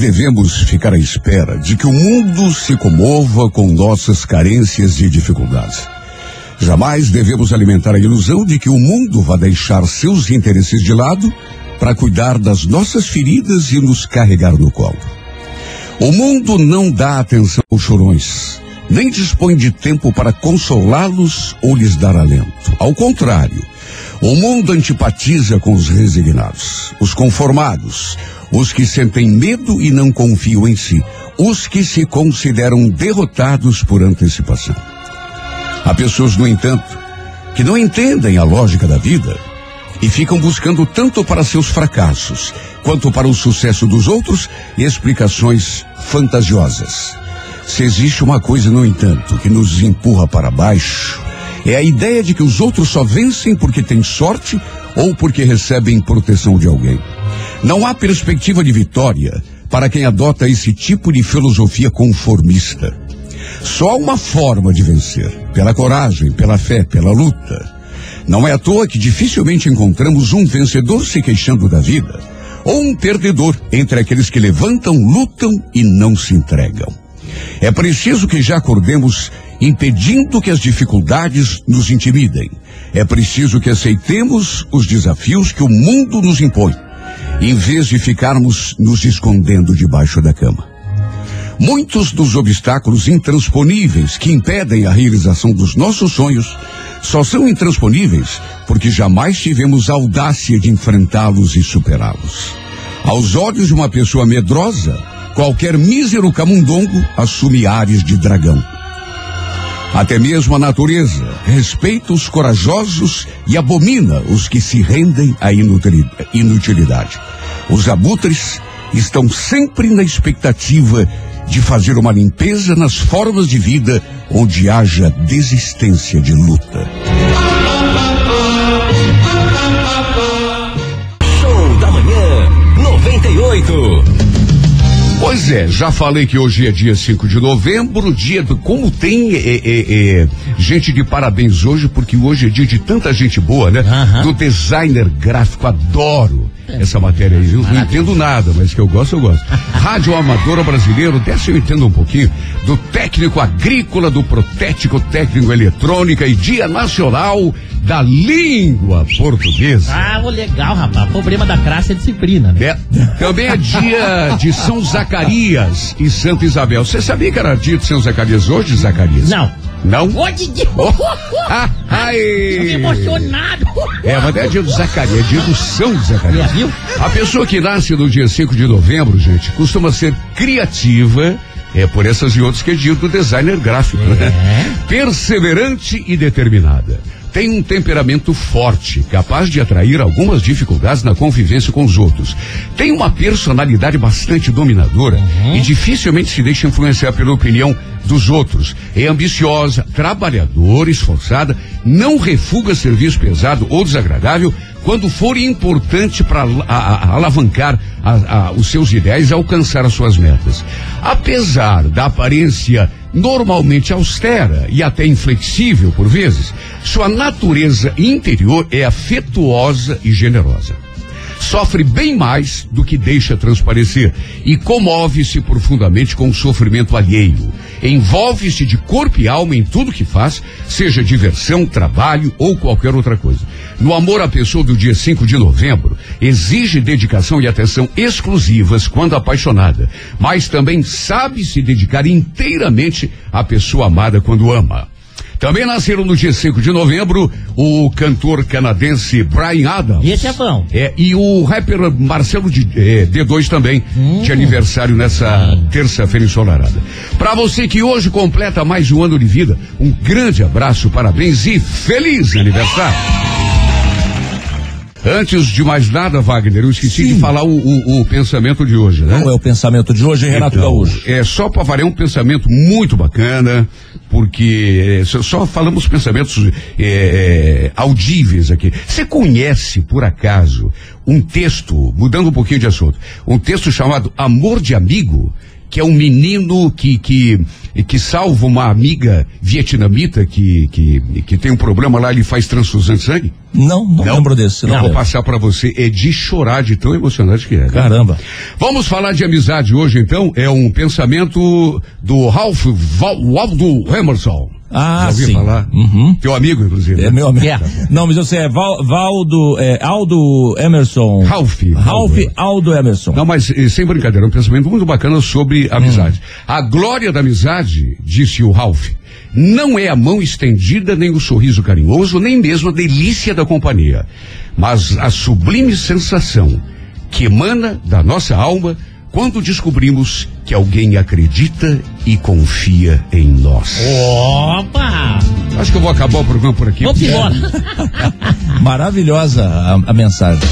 Devemos ficar à espera de que o mundo se comova com nossas carências e dificuldades. Jamais devemos alimentar a ilusão de que o mundo vai deixar seus interesses de lado para cuidar das nossas feridas e nos carregar no colo. O mundo não dá atenção aos chorões, nem dispõe de tempo para consolá-los ou lhes dar alento. Ao contrário, o mundo antipatiza com os resignados, os conformados, os que sentem medo e não confiam em si, os que se consideram derrotados por antecipação. Há pessoas, no entanto, que não entendem a lógica da vida e ficam buscando tanto para seus fracassos quanto para o sucesso dos outros explicações fantasiosas. Se existe uma coisa, no entanto, que nos empurra para baixo, é a ideia de que os outros só vencem porque têm sorte ou porque recebem proteção de alguém. Não há perspectiva de vitória para quem adota esse tipo de filosofia conformista. Só uma forma de vencer: pela coragem, pela fé, pela luta. Não é à toa que dificilmente encontramos um vencedor se queixando da vida, ou um perdedor entre aqueles que levantam, lutam e não se entregam. É preciso que já acordemos impedindo que as dificuldades nos intimidem. É preciso que aceitemos os desafios que o mundo nos impõe, em vez de ficarmos nos escondendo debaixo da cama. Muitos dos obstáculos intransponíveis que impedem a realização dos nossos sonhos só são intransponíveis porque jamais tivemos a audácia de enfrentá-los e superá-los. Aos olhos de uma pessoa medrosa, qualquer mísero camundongo assume ares de dragão. Até mesmo a natureza respeita os corajosos e abomina os que se rendem à inutilidade. Os abutres estão sempre na expectativa de fazer uma limpeza nas formas de vida onde haja desistência de luta. Pois é, já falei que hoje é dia 5 de novembro, dia do. Como tem é, é, é, gente de parabéns hoje, porque hoje é dia de tanta gente boa, né? Do designer gráfico, adoro essa matéria aí. Eu não entendo nada, mas que eu gosto, eu gosto. Rádio Amadora Brasileiro, dessa eu entendo um pouquinho. Do técnico agrícola, do protético técnico eletrônica e Dia Nacional da Língua Portuguesa. Ah, legal, rapaz. Problema da classe é disciplina, né? É. Também é dia de São Zacarias e Santa Isabel. Você sabia que era dia de São Zacarias hoje, Zacarias? Não. Não? De... Oh. Ah, ai. Fiquei emocionado. É, mas é dia do Zacarias, é dia do São Zacarias. viu? A pessoa que nasce no dia 5 de novembro, gente, costuma ser criativa. É por essas e outras que é dia do designer gráfico, né? É. Perseverante e determinada tem um temperamento forte, capaz de atrair algumas dificuldades na convivência com os outros. Tem uma personalidade bastante dominadora Uhum. e dificilmente se deixa influenciar pela opinião dos outros. É ambiciosa, trabalhadora, esforçada, não refuga serviço pesado ou desagradável quando for importante para alavancar a- a- os seus ideais e alcançar as suas metas. Apesar da aparência normalmente austera e até inflexível por vezes, sua natureza interior é afetuosa e generosa. Sofre bem mais do que deixa transparecer e comove-se profundamente com o sofrimento alheio. Envolve-se de corpo e alma em tudo que faz, seja diversão, trabalho ou qualquer outra coisa. No amor à pessoa do dia 5 de novembro, exige dedicação e atenção exclusivas quando apaixonada, mas também sabe se dedicar inteiramente à pessoa amada quando ama. Também nasceram no dia 5 de novembro o cantor canadense Brian Adams. Esse é bom. É, e o rapper Marcelo de, eh, D2 também, de aniversário nessa terça-feira ensolarada. Para você que hoje completa mais um ano de vida, um grande abraço, parabéns e feliz aniversário! Antes de mais nada, Wagner, eu esqueci de falar o, o- o pensamento de hoje, né? Qual é o pensamento de hoje, Renato Então, Gaúcho? É só para variar um pensamento muito bacana, porque é, só, só falamos pensamentos é, é, audíveis aqui. Você conhece, por acaso, um texto, mudando um pouquinho de assunto, um texto chamado Amor de Amigo? Que é um menino que, que, que salva uma amiga vietnamita que, que, que tem um problema lá, ele faz transfusão de sangue? Não, não, não lembro desse. Não, não vou passar para você. É de chorar de tão emocionante que é. Né? Caramba. Vamos falar de amizade hoje, então. É um pensamento do Ralph Waldo Emerson. Ah, Já sim. falar? Uhum. Teu amigo, inclusive. É né? meu amigo. Não, mas eu sei, é Val, Valdo, é, Aldo Emerson. Ralph. Ralph Aldo Emerson. Não, mas sem brincadeira, é um pensamento muito bacana sobre amizade. A glória da amizade, disse o Ralph, não é a mão estendida, nem o sorriso carinhoso, nem mesmo a delícia da companhia, mas a sublime sensação que emana da nossa alma quando descobrimos que alguém acredita e confia em nós. Opa! Acho que eu vou acabar o programa por aqui. Vamos embora. Maravilhosa a, a mensagem.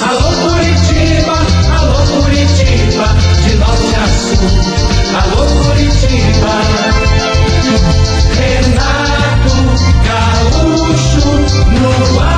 Alô Curitiba, alô Curitiba, de norte a sul. Alô Curitiba, Renato Gaúcho no ar.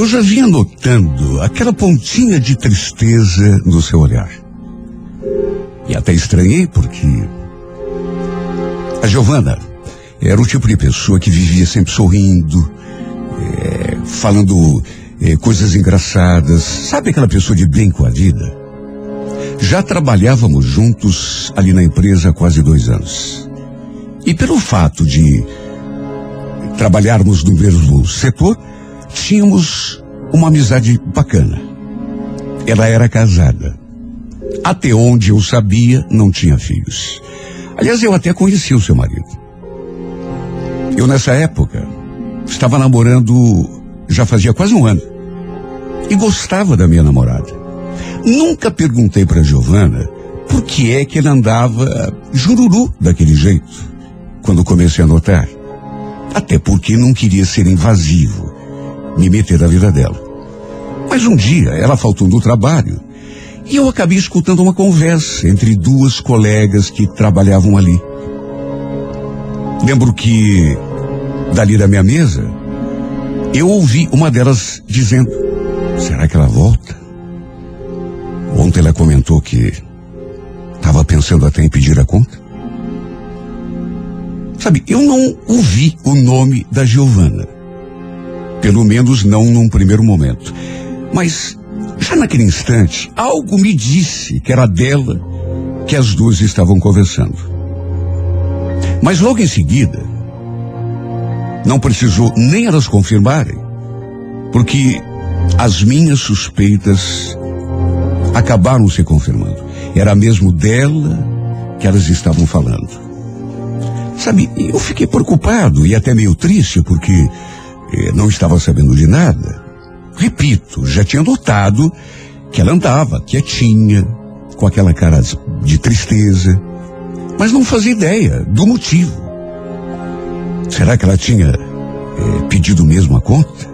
Eu já vinha notando aquela pontinha de tristeza no seu olhar. E até estranhei porque a Giovana era o tipo de pessoa que vivia sempre sorrindo, eh, falando eh, coisas engraçadas. Sabe aquela pessoa de bem com a vida? Já trabalhávamos juntos ali na empresa há quase dois anos. E pelo fato de trabalharmos no mesmo setor, tínhamos uma amizade bacana. Ela era casada. Até onde eu sabia, não tinha filhos. Aliás, eu até conhecia o seu marido. Eu, nessa época, estava namorando já fazia quase um ano. E gostava da minha namorada. Nunca perguntei para Giovana por que é que ela andava jururu daquele jeito, quando comecei a notar. Até porque não queria ser invasivo, me meter na vida dela. Mas um dia ela faltou no trabalho e eu acabei escutando uma conversa entre duas colegas que trabalhavam ali. Lembro que, dali da minha mesa, eu ouvi uma delas dizendo: Será que ela volta? Ontem ela comentou que estava pensando até em pedir a conta. Sabe, eu não ouvi o nome da Giovana. Pelo menos não num primeiro momento. Mas, já naquele instante, algo me disse que era dela que as duas estavam conversando. Mas logo em seguida, não precisou nem elas confirmarem, porque as minhas suspeitas acabaram se confirmando. Era mesmo dela que elas estavam falando. Sabe, eu fiquei preocupado e até meio triste porque não estava sabendo de nada. Repito, já tinha notado que ela andava quietinha, com aquela cara de tristeza, mas não fazia ideia do motivo. Será que ela tinha eh, pedido mesmo a conta?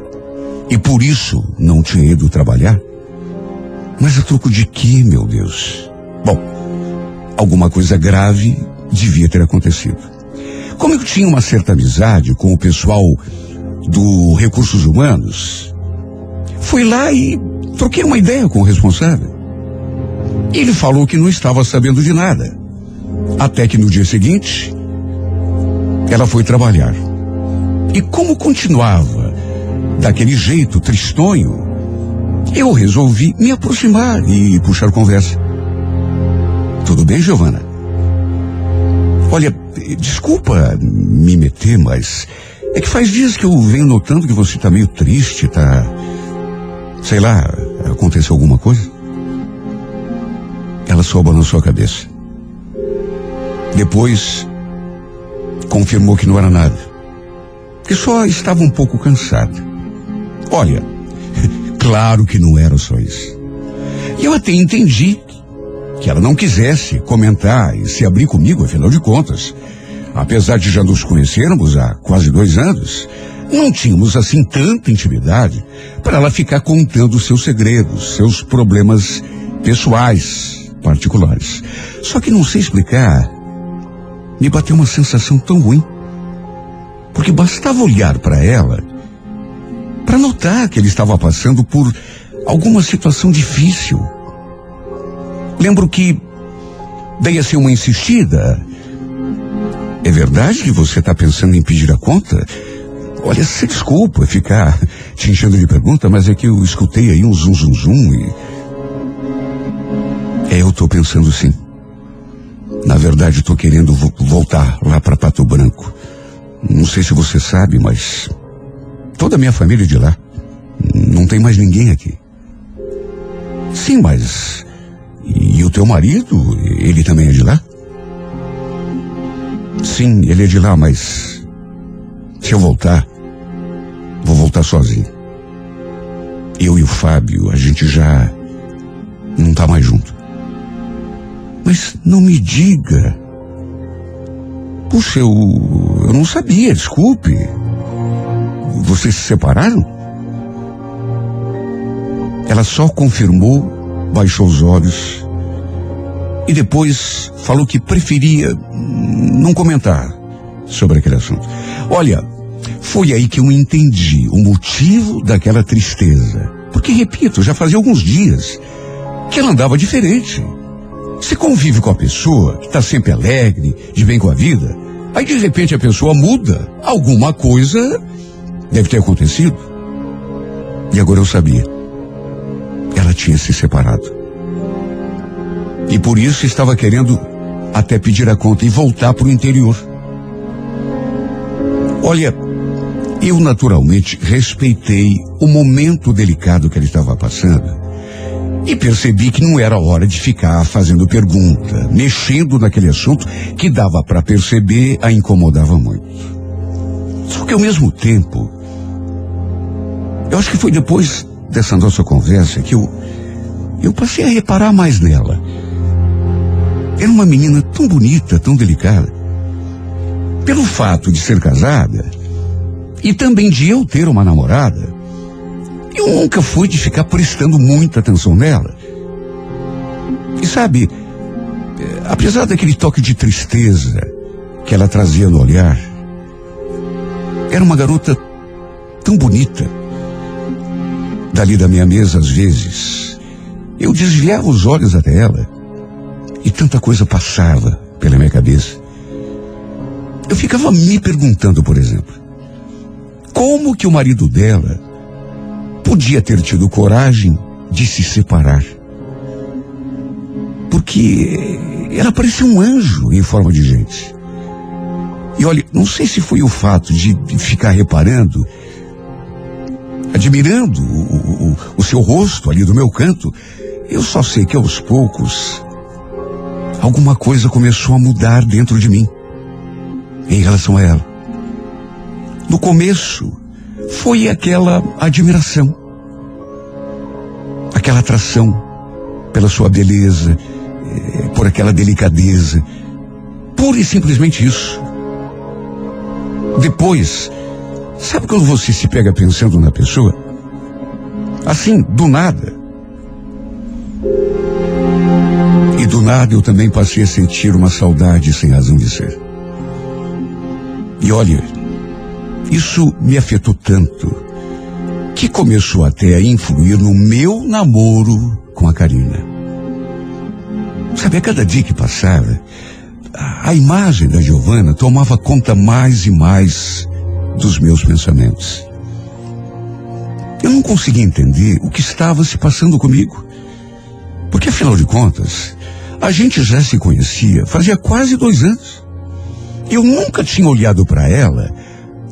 E por isso não tinha ido trabalhar? Mas a troco de quê, meu Deus? Bom, alguma coisa grave devia ter acontecido. Como eu tinha uma certa amizade com o pessoal do Recursos Humanos, fui lá e troquei uma ideia com o responsável. Ele falou que não estava sabendo de nada. Até que no dia seguinte, ela foi trabalhar. E como continuava daquele jeito tristonho, eu resolvi me aproximar e puxar conversa. Tudo bem, Giovana? Olha, desculpa me meter, mas é que faz dias que eu venho notando que você está meio triste, tá. Sei lá, aconteceu alguma coisa? Ela só balançou a cabeça. Depois, confirmou que não era nada. Que só estava um pouco cansada. Olha, claro que não era só isso. E eu até entendi que ela não quisesse comentar e se abrir comigo, afinal de contas. Apesar de já nos conhecermos há quase dois anos, não tínhamos assim tanta intimidade para ela ficar contando seus segredos, seus problemas pessoais, particulares. Só que não sei explicar, me bateu uma sensação tão ruim. Porque bastava olhar para ela para notar que ele estava passando por alguma situação difícil. Lembro que dei assim uma insistida. É verdade que você está pensando em pedir a conta? Olha, se desculpa ficar te enchendo de pergunta, mas é que eu escutei aí um zum zum zum e. É, eu tô pensando sim. Na verdade, tô querendo vo voltar lá para Pato Branco. Não sei se você sabe, mas toda a minha família é de lá. Não tem mais ninguém aqui. Sim, mas. E o teu marido, ele também é de lá? Sim, ele é de lá, mas. Se eu voltar, Vou voltar sozinho. Eu e o Fábio, a gente já não tá mais junto. Mas não me diga. Puxa, eu, eu não sabia, desculpe. Vocês se separaram? Ela só confirmou, baixou os olhos e depois falou que preferia não comentar sobre aquele assunto. Olha, foi aí que eu entendi o motivo daquela tristeza. Porque, repito, já fazia alguns dias que ela andava diferente. Você convive com a pessoa que está sempre alegre, de bem com a vida, aí de repente a pessoa muda. Alguma coisa deve ter acontecido. E agora eu sabia. Ela tinha se separado. E por isso estava querendo até pedir a conta e voltar para o interior. Olha, eu, naturalmente, respeitei o momento delicado que ele estava passando e percebi que não era hora de ficar fazendo pergunta, mexendo naquele assunto que dava para perceber a incomodava muito. Só que ao mesmo tempo, eu acho que foi depois dessa nossa conversa que eu, eu passei a reparar mais nela. Era uma menina tão bonita, tão delicada. Pelo fato de ser casada, e também de eu ter uma namorada, eu nunca fui de ficar prestando muita atenção nela. E sabe, eh, apesar daquele toque de tristeza que ela trazia no olhar, era uma garota tão bonita. Dali da minha mesa, às vezes, eu desviava os olhos até ela e tanta coisa passava pela minha cabeça. Eu ficava me perguntando, por exemplo, como que o marido dela podia ter tido coragem de se separar? Porque ela parecia um anjo em forma de gente. E olha, não sei se foi o fato de ficar reparando, admirando o, o, o seu rosto ali do meu canto. Eu só sei que aos poucos alguma coisa começou a mudar dentro de mim em relação a ela. No começo, foi aquela admiração, aquela atração pela sua beleza, eh, por aquela delicadeza, pura e simplesmente isso. Depois, sabe quando você se pega pensando na pessoa? Assim, do nada. E do nada eu também passei a sentir uma saudade sem razão de ser. E olha, isso me afetou tanto que começou até a influir no meu namoro com a Karina. Sabe, a cada dia que passava, a, imagem da Giovana tomava conta mais e mais dos meus pensamentos. Eu não conseguia entender o que estava se passando comigo. Porque, afinal de contas, a gente já se conhecia fazia quase dois anos. Eu nunca tinha olhado para ela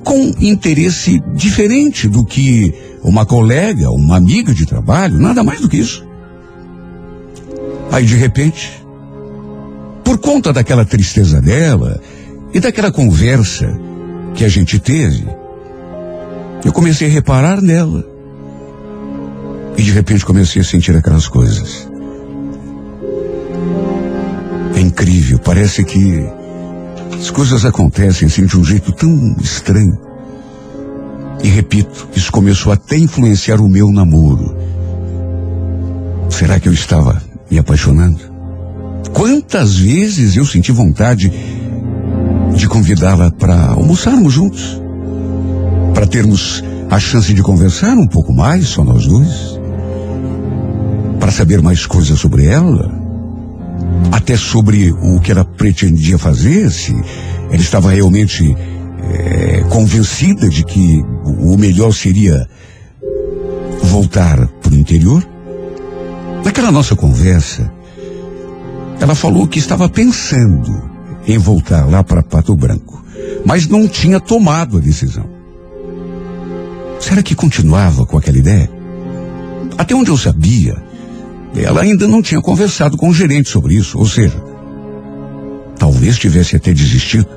com interesse diferente do que uma colega, uma amiga de trabalho, nada mais do que isso. Aí de repente, por conta daquela tristeza dela e daquela conversa que a gente teve, eu comecei a reparar nela. E de repente comecei a sentir aquelas coisas. Incrível, parece que as coisas acontecem assim de um jeito tão estranho. E repito, isso começou até a influenciar o meu namoro. Será que eu estava me apaixonando? Quantas vezes eu senti vontade de convidá-la para almoçarmos juntos? Para termos a chance de conversar um pouco mais, só nós dois? Para saber mais coisas sobre ela? Até sobre o que ela pretendia fazer, se ela estava realmente é, convencida de que o melhor seria voltar para o interior? Naquela nossa conversa, ela falou que estava pensando em voltar lá para Pato Branco, mas não tinha tomado a decisão. Será que continuava com aquela ideia? Até onde eu sabia, ela ainda não tinha conversado com o gerente sobre isso, ou seja, talvez tivesse até desistido.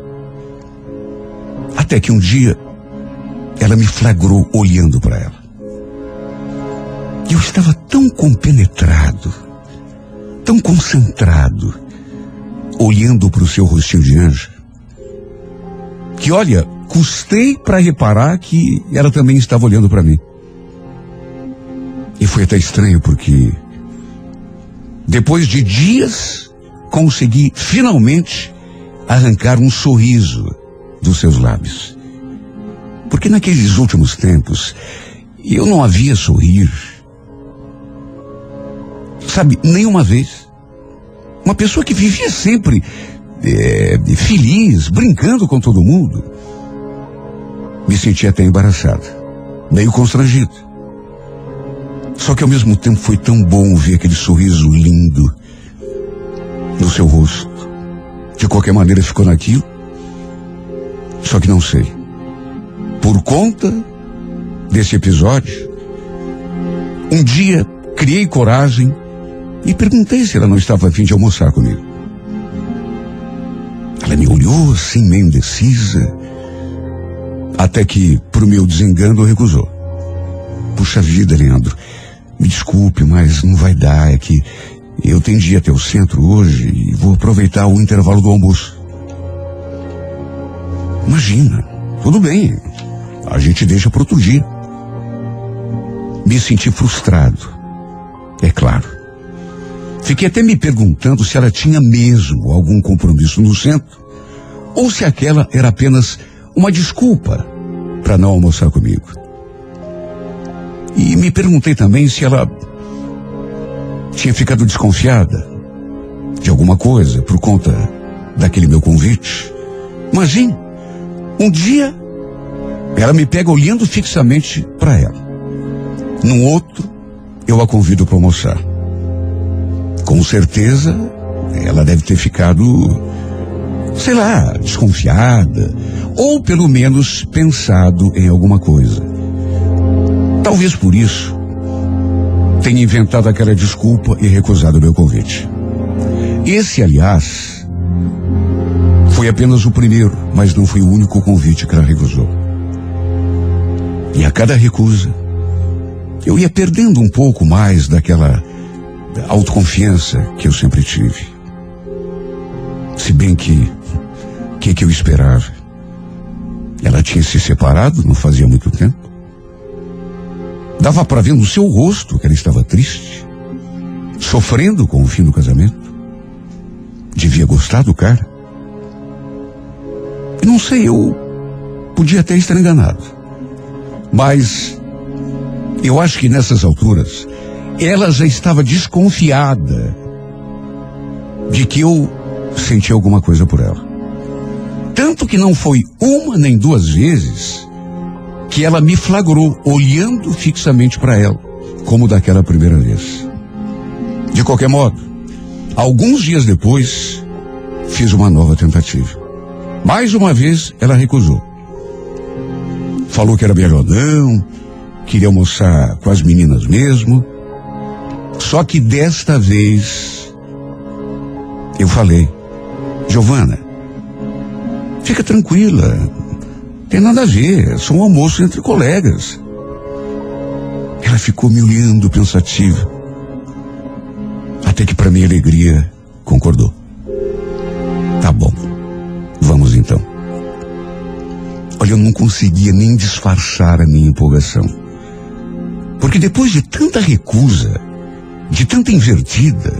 Até que um dia ela me flagrou olhando para ela. Eu estava tão compenetrado, tão concentrado, olhando para o seu rostinho de anjo, que olha, custei para reparar que ela também estava olhando para mim. E foi até estranho porque depois de dias consegui finalmente arrancar um sorriso dos seus lábios. Porque naqueles últimos tempos eu não havia sorrir. Sabe, nenhuma vez. Uma pessoa que vivia sempre é, feliz, brincando com todo mundo. Me sentia até embaraçado, meio constrangido. Só que ao mesmo tempo foi tão bom ver aquele sorriso lindo no seu rosto. De qualquer maneira ficou naquilo. Só que não sei. Por conta desse episódio, um dia criei coragem e perguntei se ela não estava a fim de almoçar comigo. Ela me olhou assim, meio indecisa, até que, para o meu desengano, recusou. Puxa vida, Leandro, me desculpe, mas não vai dar, é que eu tendi até o centro hoje e vou aproveitar o intervalo do almoço. Imagina, tudo bem, a gente deixa para outro dia. Me senti frustrado, é claro. Fiquei até me perguntando se ela tinha mesmo algum compromisso no centro ou se aquela era apenas uma desculpa para não almoçar comigo. E me perguntei também se ela tinha ficado desconfiada de alguma coisa por conta daquele meu convite. Imagine, um dia ela me pega olhando fixamente para ela. No outro, eu a convido para almoçar. Com certeza, ela deve ter ficado, sei lá, desconfiada, ou pelo menos pensado em alguma coisa. Talvez por isso tenha inventado aquela desculpa e recusado o meu convite. Esse, aliás, foi apenas o primeiro, mas não foi o único convite que ela recusou. E a cada recusa, eu ia perdendo um pouco mais daquela autoconfiança que eu sempre tive. Se bem que, o que, que eu esperava? Ela tinha se separado não fazia muito tempo. Dava para ver no seu rosto que ela estava triste, sofrendo com o fim do casamento. Devia gostar do cara. Não sei, eu podia até estar enganado. Mas eu acho que nessas alturas ela já estava desconfiada de que eu sentia alguma coisa por ela. Tanto que não foi uma nem duas vezes que ela me flagrou olhando fixamente para ela, como daquela primeira vez. De qualquer modo, alguns dias depois, fiz uma nova tentativa. Mais uma vez, ela recusou. Falou que era não, queria almoçar com as meninas mesmo. Só que desta vez eu falei, Giovana, fica tranquila, tem nada a ver, é só um almoço entre colegas. Ela ficou me olhando pensativa, até que para minha alegria concordou. Tá bom. Vamos então. Olha, eu não conseguia nem disfarçar a minha empolgação. Porque depois de tanta recusa, de tanta invertida,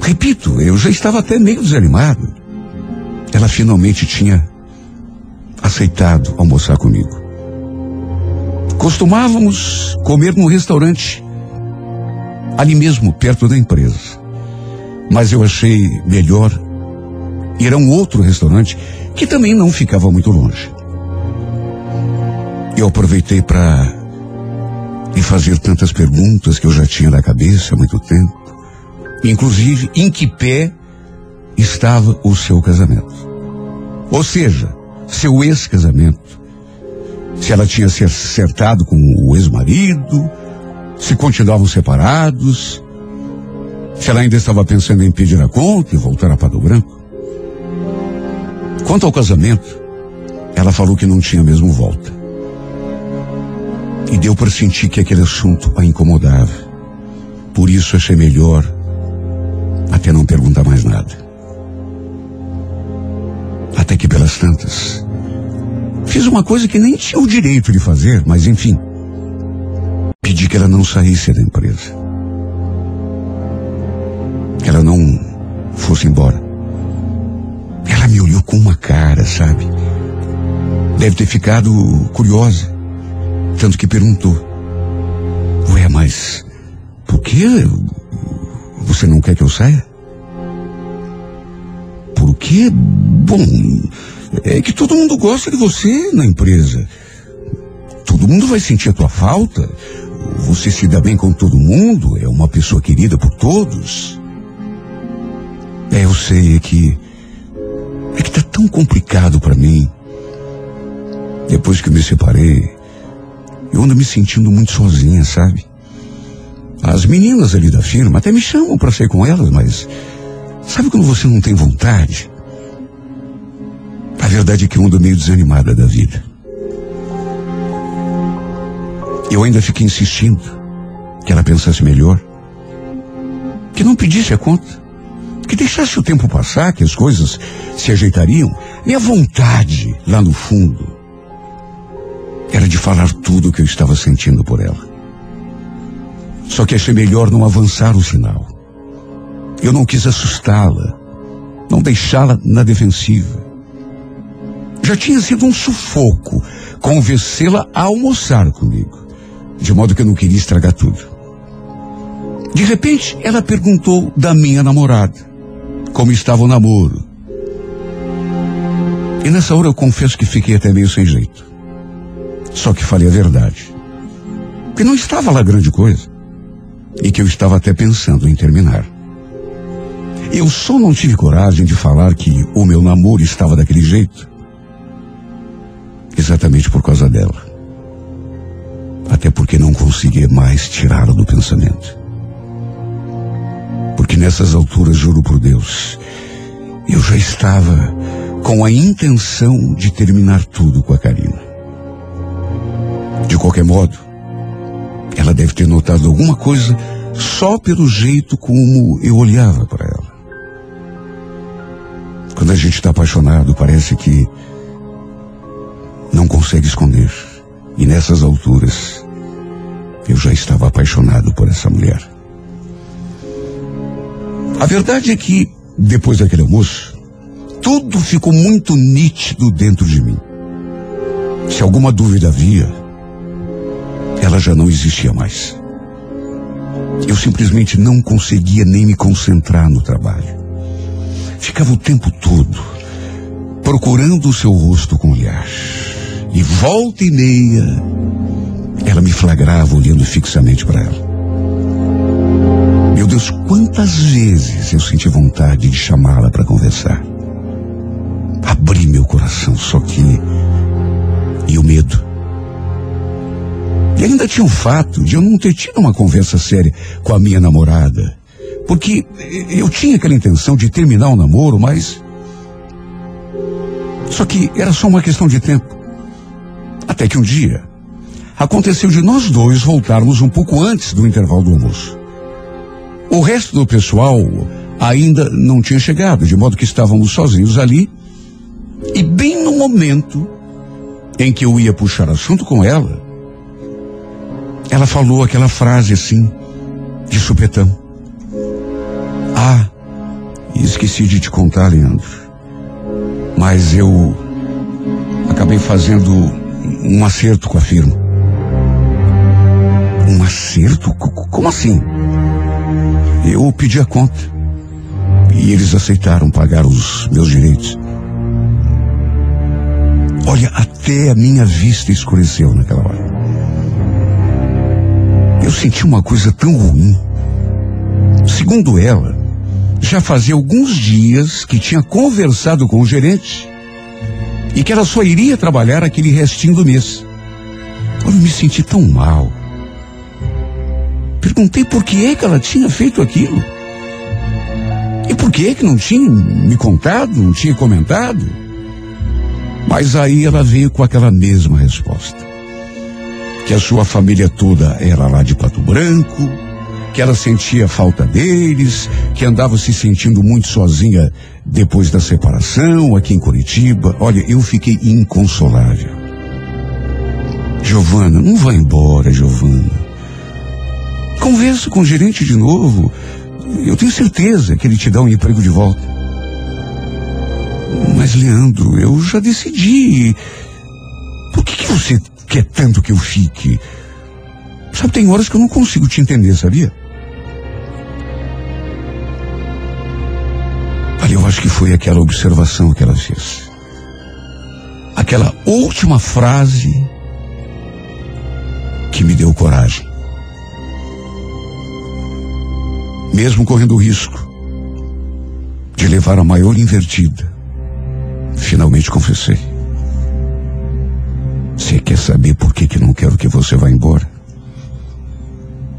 repito, eu já estava até meio desanimado. Ela finalmente tinha aceitado almoçar comigo. Costumávamos comer num restaurante ali mesmo perto da empresa. Mas eu achei melhor ir a um outro restaurante que também não ficava muito longe. Eu aproveitei para lhe fazer tantas perguntas que eu já tinha na cabeça há muito tempo. Inclusive, em que pé estava o seu casamento? Ou seja, seu ex-casamento. Se ela tinha se acertado com o ex-marido, se continuavam separados, se ela ainda estava pensando em pedir a conta e voltar a Pato Branco. Quanto ao casamento, ela falou que não tinha mesmo volta. E deu para sentir que aquele assunto a incomodava. Por isso achei melhor até não perguntar mais nada. Até que pelas tantas, fiz uma coisa que nem tinha o direito de fazer, mas enfim. Pedi que ela não saísse da empresa. Que ela não fosse embora. Ela me olhou com uma cara, sabe? Deve ter ficado curiosa. Tanto que perguntou: Ué, mas por que você não quer que eu saia? Por quê? Bom, é que todo mundo gosta de você na empresa. Todo mundo vai sentir a tua falta. Você se dá bem com todo mundo, é uma pessoa querida por todos. É, eu sei, é que. É que tá tão complicado para mim. Depois que eu me separei, eu ando me sentindo muito sozinha, sabe? As meninas ali da firma até me chamam para sair com elas, mas sabe quando você não tem vontade? A verdade é que eu ando meio desanimada da vida. Eu ainda fiquei insistindo que ela pensasse melhor, que não pedisse a conta, que deixasse o tempo passar, que as coisas se ajeitariam. Minha vontade, lá no fundo, era de falar tudo o que eu estava sentindo por ela. Só que achei melhor não avançar o sinal. Eu não quis assustá-la, não deixá-la na defensiva. Já tinha sido um sufoco convencê-la a almoçar comigo, de modo que eu não queria estragar tudo. De repente, ela perguntou da minha namorada, como estava o namoro. E nessa hora eu confesso que fiquei até meio sem jeito. Só que falei a verdade. Que não estava lá grande coisa. E que eu estava até pensando em terminar. Eu só não tive coragem de falar que o meu namoro estava daquele jeito. Exatamente por causa dela. Até porque não conseguia mais tirá-la do pensamento. Porque nessas alturas, juro por Deus, eu já estava com a intenção de terminar tudo com a Karina. De qualquer modo, ela deve ter notado alguma coisa só pelo jeito como eu olhava para ela. Quando a gente está apaixonado, parece que não consegue esconder. E nessas alturas, eu já estava apaixonado por essa mulher. A verdade é que, depois daquele almoço, tudo ficou muito nítido dentro de mim. Se alguma dúvida havia, ela já não existia mais. Eu simplesmente não conseguia nem me concentrar no trabalho. Ficava o tempo todo procurando o seu rosto com olhar. E volta e meia, ela me flagrava olhando fixamente para ela. Meu Deus, quantas vezes eu senti vontade de chamá-la para conversar. Abri meu coração, só que. E o medo. E ainda tinha o fato de eu não ter tido uma conversa séria com a minha namorada. Porque eu tinha aquela intenção de terminar o namoro, mas. Só que era só uma questão de tempo. Até que um dia, aconteceu de nós dois voltarmos um pouco antes do intervalo do almoço. O resto do pessoal ainda não tinha chegado, de modo que estávamos sozinhos ali. E bem no momento em que eu ia puxar assunto com ela, ela falou aquela frase assim, de supetão. Ah, esqueci de te contar, Leandro. Mas eu acabei fazendo um acerto com a firma. Um acerto? Como assim? Eu pedi a conta. E eles aceitaram pagar os meus direitos. Olha, até a minha vista escureceu naquela hora. Eu senti uma coisa tão ruim. Segundo ela, já fazia alguns dias que tinha conversado com o gerente e que ela só iria trabalhar aquele restinho do mês. Eu me senti tão mal. Perguntei por que é que ela tinha feito aquilo. E por que é que não tinha me contado, não tinha comentado? Mas aí ela veio com aquela mesma resposta. Que a sua família toda era lá de Pato Branco, que ela sentia falta deles, que andava se sentindo muito sozinha depois da separação aqui em Curitiba. Olha, eu fiquei inconsolável. Giovana, não vá embora, Giovana. Conversa com o gerente de novo. Eu tenho certeza que ele te dá um emprego de volta. Mas, Leandro, eu já decidi. Por que, que você quer tanto que eu fique? Sabe, tem horas que eu não consigo te entender, sabia? Acho que foi aquela observação que ela fez. Aquela última frase que me deu coragem. Mesmo correndo o risco de levar a maior invertida, finalmente confessei. Você quer saber por que, que não quero que você vá embora?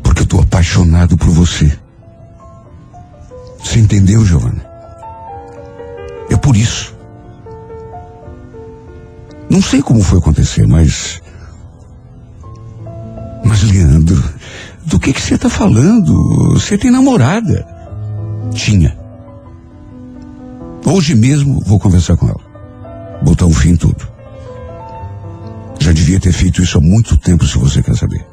Porque eu estou apaixonado por você. Você entendeu, Giovana? É por isso. Não sei como foi acontecer, mas. Mas, Leandro, do que você está falando? Você tem namorada? Tinha. Hoje mesmo vou conversar com ela. Botar um fim em tudo. Já devia ter feito isso há muito tempo, se você quer saber.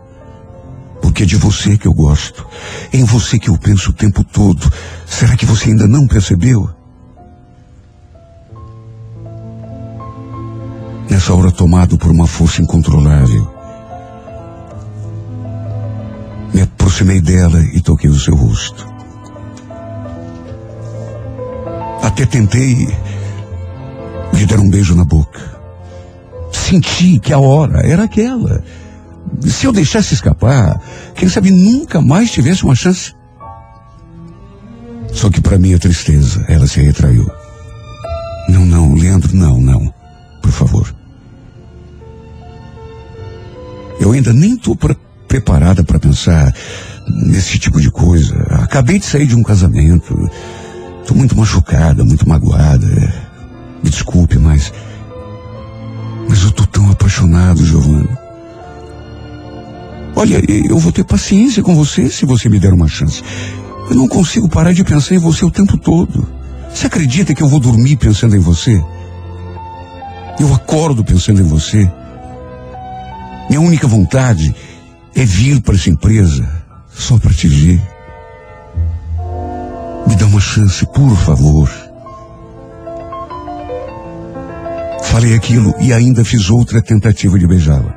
Porque é de você que eu gosto. É em você que eu penso o tempo todo. Será que você ainda não percebeu? Nessa hora tomado por uma força incontrolável. Me aproximei dela e toquei o seu rosto. Até tentei lhe dar um beijo na boca. Senti que a hora era aquela. Se eu deixasse escapar, quem sabe nunca mais tivesse uma chance. Só que para minha tristeza, ela se retraiu. Não, não, Leandro, não, não. Por favor. Eu ainda nem estou pre preparada para pensar nesse tipo de coisa. Acabei de sair de um casamento. Estou muito machucada, muito magoada. Me desculpe, mas. Mas eu estou tão apaixonado, Giovana. Olha, eu vou ter paciência com você se você me der uma chance. Eu não consigo parar de pensar em você o tempo todo. Você acredita que eu vou dormir pensando em você? Eu acordo pensando em você. Minha única vontade é vir para essa empresa só para te ver. Me dá uma chance, por favor. Falei aquilo e ainda fiz outra tentativa de beijá-la.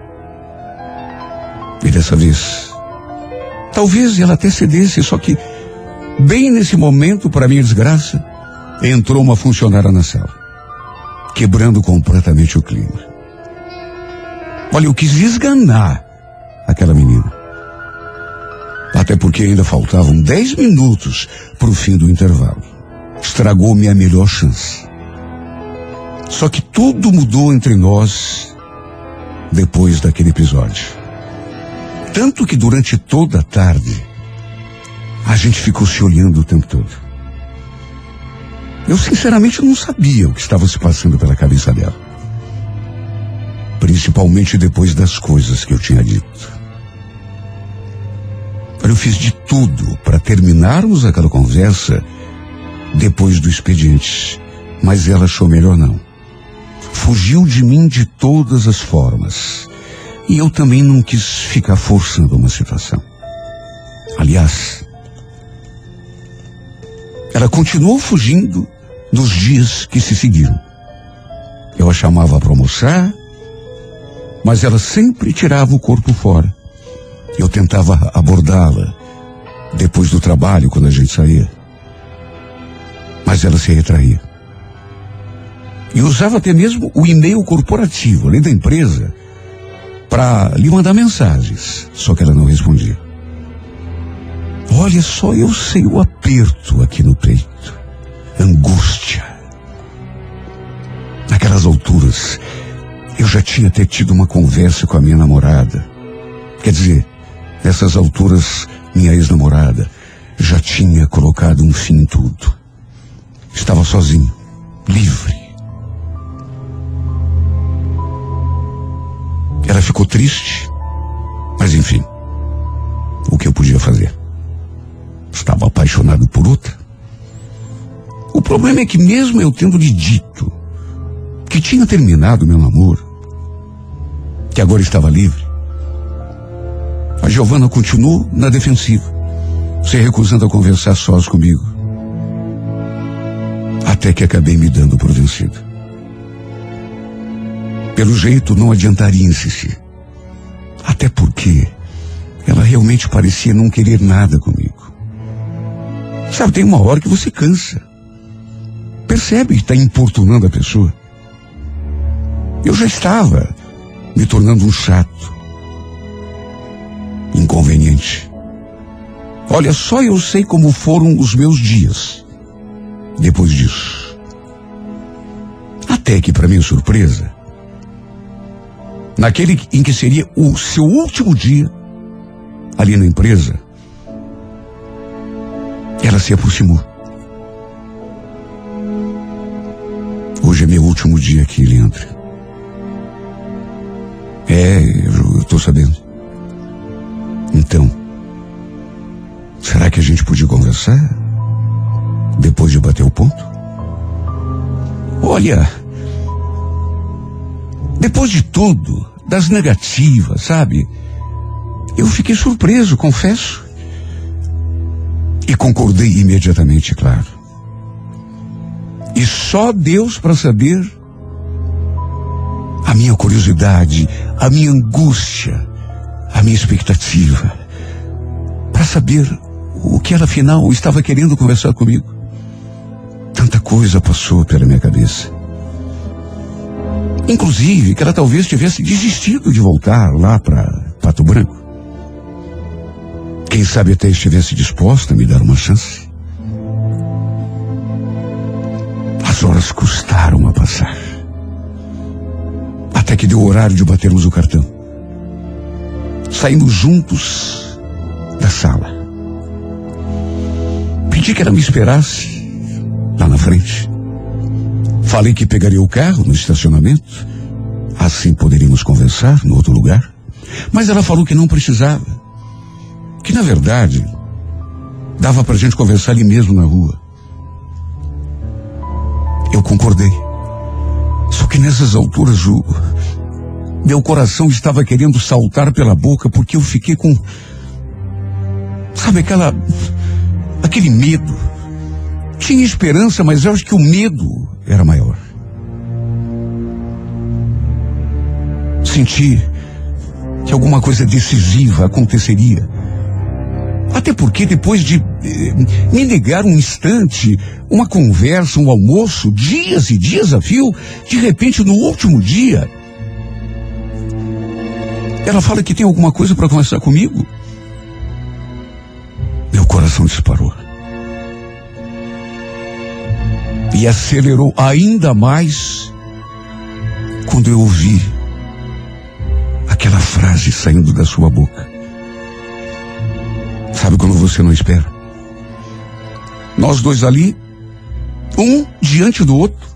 E dessa vez, talvez ela até cedesse, só que, bem nesse momento, para minha desgraça, entrou uma funcionária na sala, quebrando completamente o clima. Olha, eu quis esganar aquela menina. Até porque ainda faltavam dez minutos para o fim do intervalo. Estragou minha melhor chance. Só que tudo mudou entre nós depois daquele episódio. Tanto que durante toda a tarde, a gente ficou se olhando o tempo todo. Eu sinceramente não sabia o que estava se passando pela cabeça dela principalmente depois das coisas que eu tinha dito. Eu fiz de tudo para terminarmos aquela conversa depois do expediente, mas ela achou melhor não. Fugiu de mim de todas as formas. E eu também não quis ficar forçando uma situação. Aliás, ela continuou fugindo nos dias que se seguiram. Eu a chamava para almoçar, mas ela sempre tirava o corpo fora. Eu tentava abordá-la depois do trabalho, quando a gente saía. Mas ela se retraía. E usava até mesmo o e-mail corporativo, além da empresa, para lhe mandar mensagens. Só que ela não respondia. Olha só, eu sei o aperto aqui no peito. Angústia. Naquelas alturas, eu já tinha até tido uma conversa com a minha namorada. Quer dizer, nessas alturas, minha ex-namorada já tinha colocado um fim em tudo. Estava sozinho, livre. Ela ficou triste, mas enfim, o que eu podia fazer? Estava apaixonado por outra. O problema é que mesmo eu tendo lhe dito que tinha terminado meu namoro, que agora estava livre, a Giovana continuou na defensiva, se recusando a conversar sós comigo. Até que acabei me dando por vencido. Pelo jeito, não adiantaria insistir. Até porque ela realmente parecia não querer nada comigo. Sabe, tem uma hora que você cansa. Percebe que está importunando a pessoa. Eu já estava me tornando um chato. Inconveniente. Olha, só eu sei como foram os meus dias. Depois disso. Até que, para minha surpresa, naquele em que seria o seu último dia ali na empresa, ela se aproximou. Hoje é meu último dia aqui, Leandro. É, eu estou sabendo. Então, será que a gente podia conversar? Depois de bater o ponto? Olha, depois de tudo, das negativas, sabe? Eu fiquei surpreso, confesso. E concordei imediatamente, claro. E só Deus para saber a minha curiosidade, a minha angústia, a minha expectativa, para saber o que ela afinal estava querendo conversar comigo. Tanta coisa passou pela minha cabeça. Inclusive que ela talvez tivesse desistido de voltar lá para Pato Branco. Quem sabe até estivesse disposta a me dar uma chance. As horas custaram a passar. Até que deu o horário de batermos o cartão. Saímos juntos da sala. Pedi que ela me esperasse lá na frente. Falei que pegaria o carro no estacionamento. Assim poderíamos conversar no outro lugar. Mas ela falou que não precisava. Que na verdade dava pra gente conversar ali mesmo na rua. Eu concordei. Só que nessas alturas o meu coração estava querendo saltar pela boca porque eu fiquei com sabe aquela aquele medo. Tinha esperança, mas eu acho que o medo era maior. Senti que alguma coisa decisiva aconteceria. Até porque depois de eh, me negar um instante, uma conversa, um almoço, dias e dias a fio, de repente no último dia, ela fala que tem alguma coisa para conversar comigo. Meu coração disparou. E acelerou ainda mais quando eu ouvi aquela frase saindo da sua boca. Sabe quando você não espera? Nós dois ali, um diante do outro,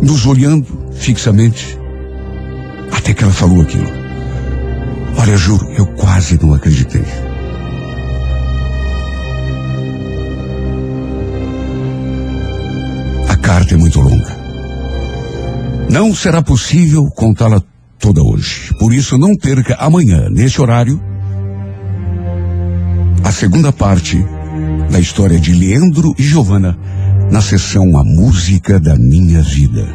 nos olhando fixamente, até que ela falou aquilo. Olha, juro, eu quase não acreditei. carta é muito longa. Não será possível contá-la toda hoje. Por isso, não perca amanhã, neste horário, a segunda parte da história de Leandro e Giovana na sessão A Música da Minha Vida.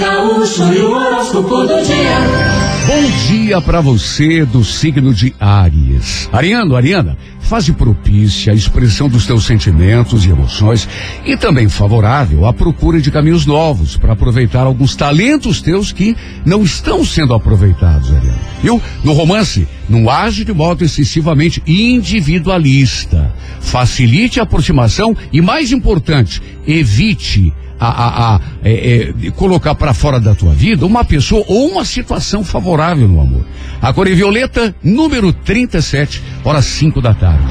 Gaúcho e o horóscopo do dia. Bom dia para você do signo de Áries. Ariano, Ariana, fase propícia à expressão dos teus sentimentos e emoções e também favorável à procura de caminhos novos para aproveitar alguns talentos teus que não estão sendo aproveitados, Ariano. Viu? No romance, não age de modo excessivamente individualista. Facilite a aproximação e, mais importante, evite a, a, a é, é, colocar para fora da tua vida uma pessoa ou uma situação favorável no amor. A cor é violeta, número 37, horas 5 da tarde.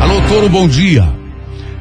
Alô, Toro, bom dia.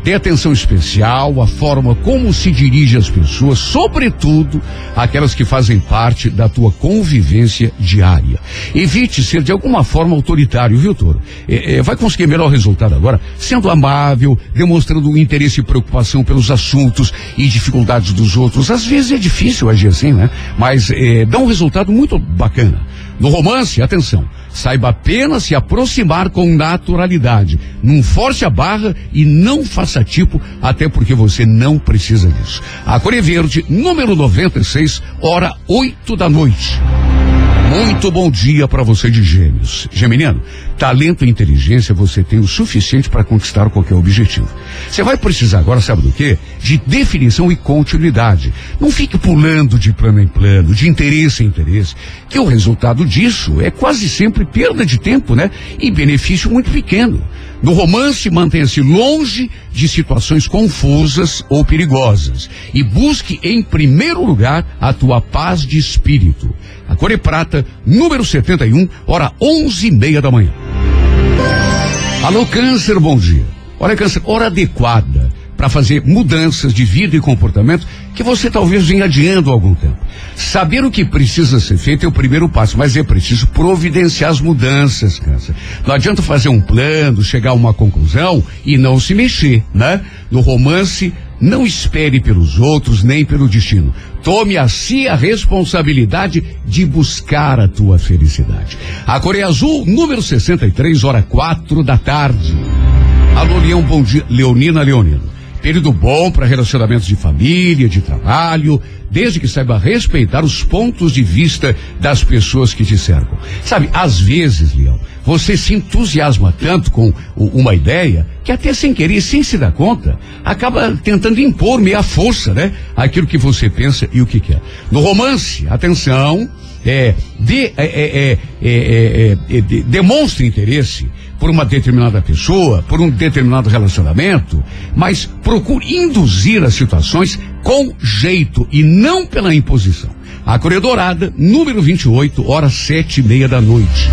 Dê atenção especial à forma como se dirige às pessoas, sobretudo aquelas que fazem parte da tua convivência diária. Evite ser de alguma forma autoritário, viu, Toro? É, é, vai conseguir melhor resultado agora, sendo amável, demonstrando interesse e preocupação pelos assuntos e dificuldades dos outros. Às vezes é difícil agir assim, né? Mas é, dá um resultado muito bacana. No romance, atenção, saiba apenas se aproximar com naturalidade. Não force a barra e não faça tipo, até porque você não precisa disso. A cor é verde, número 96, hora 8 da noite. Muito bom dia para você de gêmeos. Geminiano, talento e inteligência você tem o suficiente para conquistar qualquer objetivo. Você vai precisar agora, sabe do quê? De definição e continuidade. Não fique pulando de plano em plano, de interesse em interesse, que o resultado disso é quase sempre perda de tempo, né? E benefício muito pequeno. No romance, mantenha-se longe de situações confusas ou perigosas e busque em primeiro lugar a tua paz de espírito. A cor é prata, número 71, hora onze e meia da manhã. Alô, câncer, bom dia. Olha, câncer, hora adequada para fazer mudanças de vida e comportamento que você talvez venha adiando há algum tempo. Saber o que precisa ser feito é o primeiro passo, mas é preciso providenciar as mudanças, câncer. Não adianta fazer um plano, chegar a uma conclusão e não se mexer, né? No romance, não espere pelos outros nem pelo destino. Tome a si a responsabilidade de buscar a tua felicidade. A Coreia Azul, número 63, hora quatro da tarde. Alô, Leão, bom dia. Leonina Leonino. Período bom para relacionamentos de família, de trabalho, desde que saiba respeitar os pontos de vista das pessoas que te cercam. Sabe, às vezes, Leão, você se entusiasma tanto com uma ideia que até sem querer, sem se dar conta, acaba tentando impor meia força, né? Aquilo que você pensa e o que quer. No romance, atenção, é, de, é, é, é, é, é, de- demonstre interesse por uma determinada pessoa, por um determinado relacionamento, mas procure induzir as situações com jeito e não pela imposição. A Coreia Dourada, número 28, horas sete e meia da noite.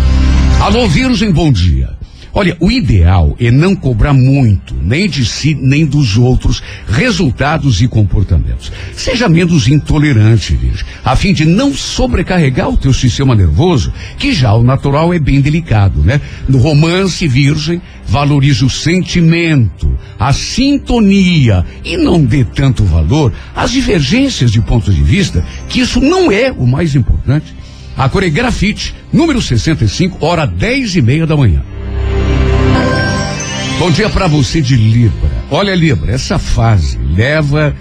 Alô, Virgem, bom dia. Olha, o ideal é não cobrar muito, nem de si, nem dos outros, resultados e comportamentos. Seja menos intolerante, Virgem, a fim de não sobrecarregar o teu sistema nervoso, que já o natural é bem delicado, né? No romance, Virgem, valorize o sentimento, a sintonia e não dê tanto valor às divergências de pontos de vista, que isso não é o mais importante. A Cor é Grafite, número 65, hora 10 e meia da manhã. Bom dia para você de Libra. Olha, Libra, essa fase leva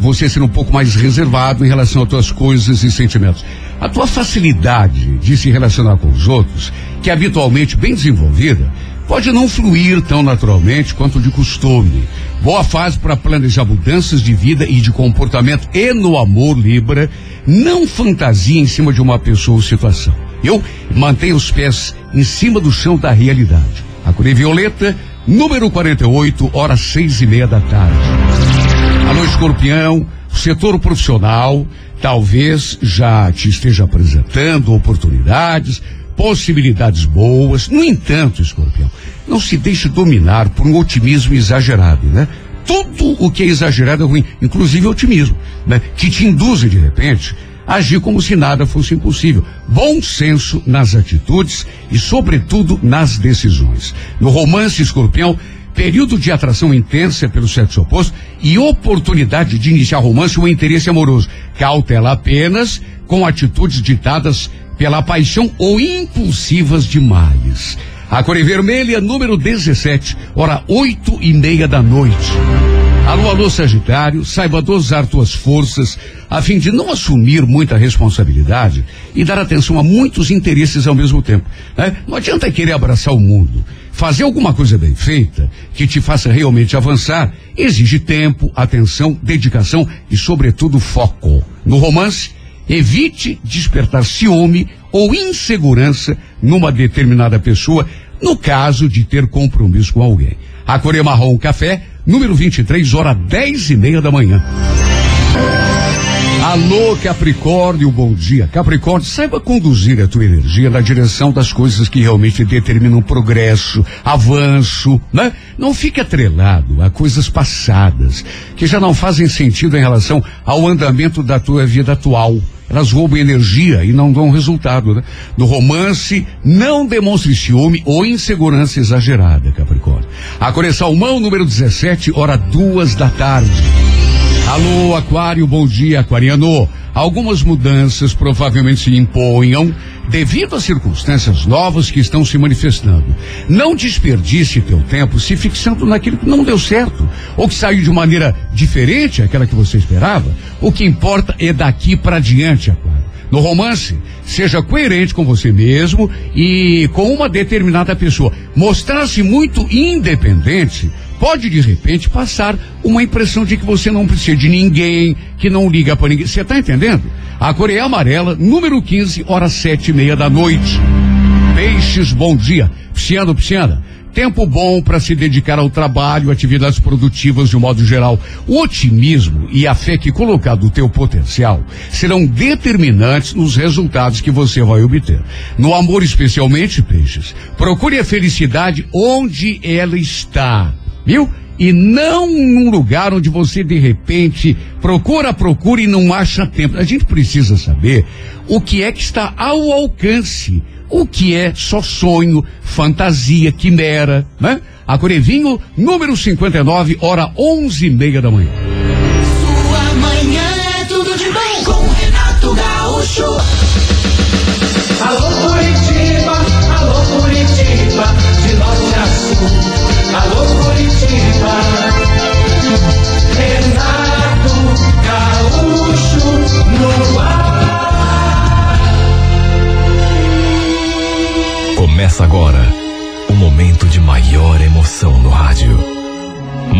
você a ser um pouco mais reservado em relação às tuas coisas e sentimentos. A tua facilidade de se relacionar com os outros, que é habitualmente bem desenvolvida, pode não fluir tão naturalmente quanto de costume. Boa fase para planejar mudanças de vida e de comportamento e no amor, Libra. Não fantasia em cima de uma pessoa ou situação. Eu mantenho os pés em cima do chão da realidade. A cor é violeta, número 48, horas seis e meia da tarde. Alô, escorpião, setor profissional talvez já te esteja apresentando oportunidades, possibilidades boas. No entanto, escorpião, não se deixe dominar por um otimismo exagerado, né? Tudo o que é exagerado é ruim, inclusive o otimismo, né? Que te induz, de repente, agir como se nada fosse impossível. Bom senso nas atitudes e, sobretudo, nas decisões. No romance escorpião, período de atração intensa pelo sexo oposto e oportunidade de iniciar romance ou interesse amoroso. Cautela apenas com atitudes ditadas pela paixão ou impulsivas demais. A cor é vermelha, número 17, hora oito e meia da noite. Alô, alô, Sagitário, saiba dosar tuas forças a fim de não assumir muita responsabilidade e dar atenção a muitos interesses ao mesmo tempo. Né? Não adianta querer abraçar o mundo. Fazer alguma coisa bem feita que te faça realmente avançar exige tempo, atenção, dedicação e, sobretudo, foco. No romance, evite despertar ciúme ou insegurança numa determinada pessoa, no caso de ter compromisso com alguém. A Coreia Marrom Café, número 23, hora 10 e meia da manhã. Alô, Capricórnio, bom dia. Capricórnio, saiba conduzir a tua energia na direção das coisas que realmente determinam progresso, avanço, né? Não fique atrelado a coisas passadas que já não fazem sentido em relação ao andamento da tua vida atual. Elas roubam energia e não dão resultado, né? No romance, não demonstre ciúme ou insegurança exagerada, Capricórnio. A Coreção Mão, número 17, hora duas da tarde. Alô, Aquário, bom dia, Aquariano. Algumas mudanças provavelmente se imponham devido a circunstâncias novas que estão se manifestando. Não desperdice teu tempo se fixando naquilo que não deu certo ou que saiu de maneira diferente daquela que você esperava. O que importa é daqui para diante, Aquário. No romance, seja coerente com você mesmo e com uma determinada pessoa. Mostrar-se muito independente pode de repente passar uma impressão de que você não precisa de ninguém, que não liga para ninguém. Você está entendendo? A Coreia Amarela, número 15, horas sete e meia da noite. Peixes, bom dia. Pisciano, Pisciana. Tempo bom para se dedicar ao trabalho, atividades produtivas de um modo geral. O otimismo e a fé que colocar do teu potencial serão determinantes nos resultados que você vai obter. No amor, especialmente, peixes, procure a felicidade onde ela está viu? E não num lugar onde você de repente procura, procura e não acha tempo. A gente precisa saber o que é que está ao alcance, o que é só sonho, fantasia, quimera, né? A Corevinho, número 59, hora onze e meia da manhã. Sua manhã é tudo de bom com Renato Gaúcho. Alô Curitiba,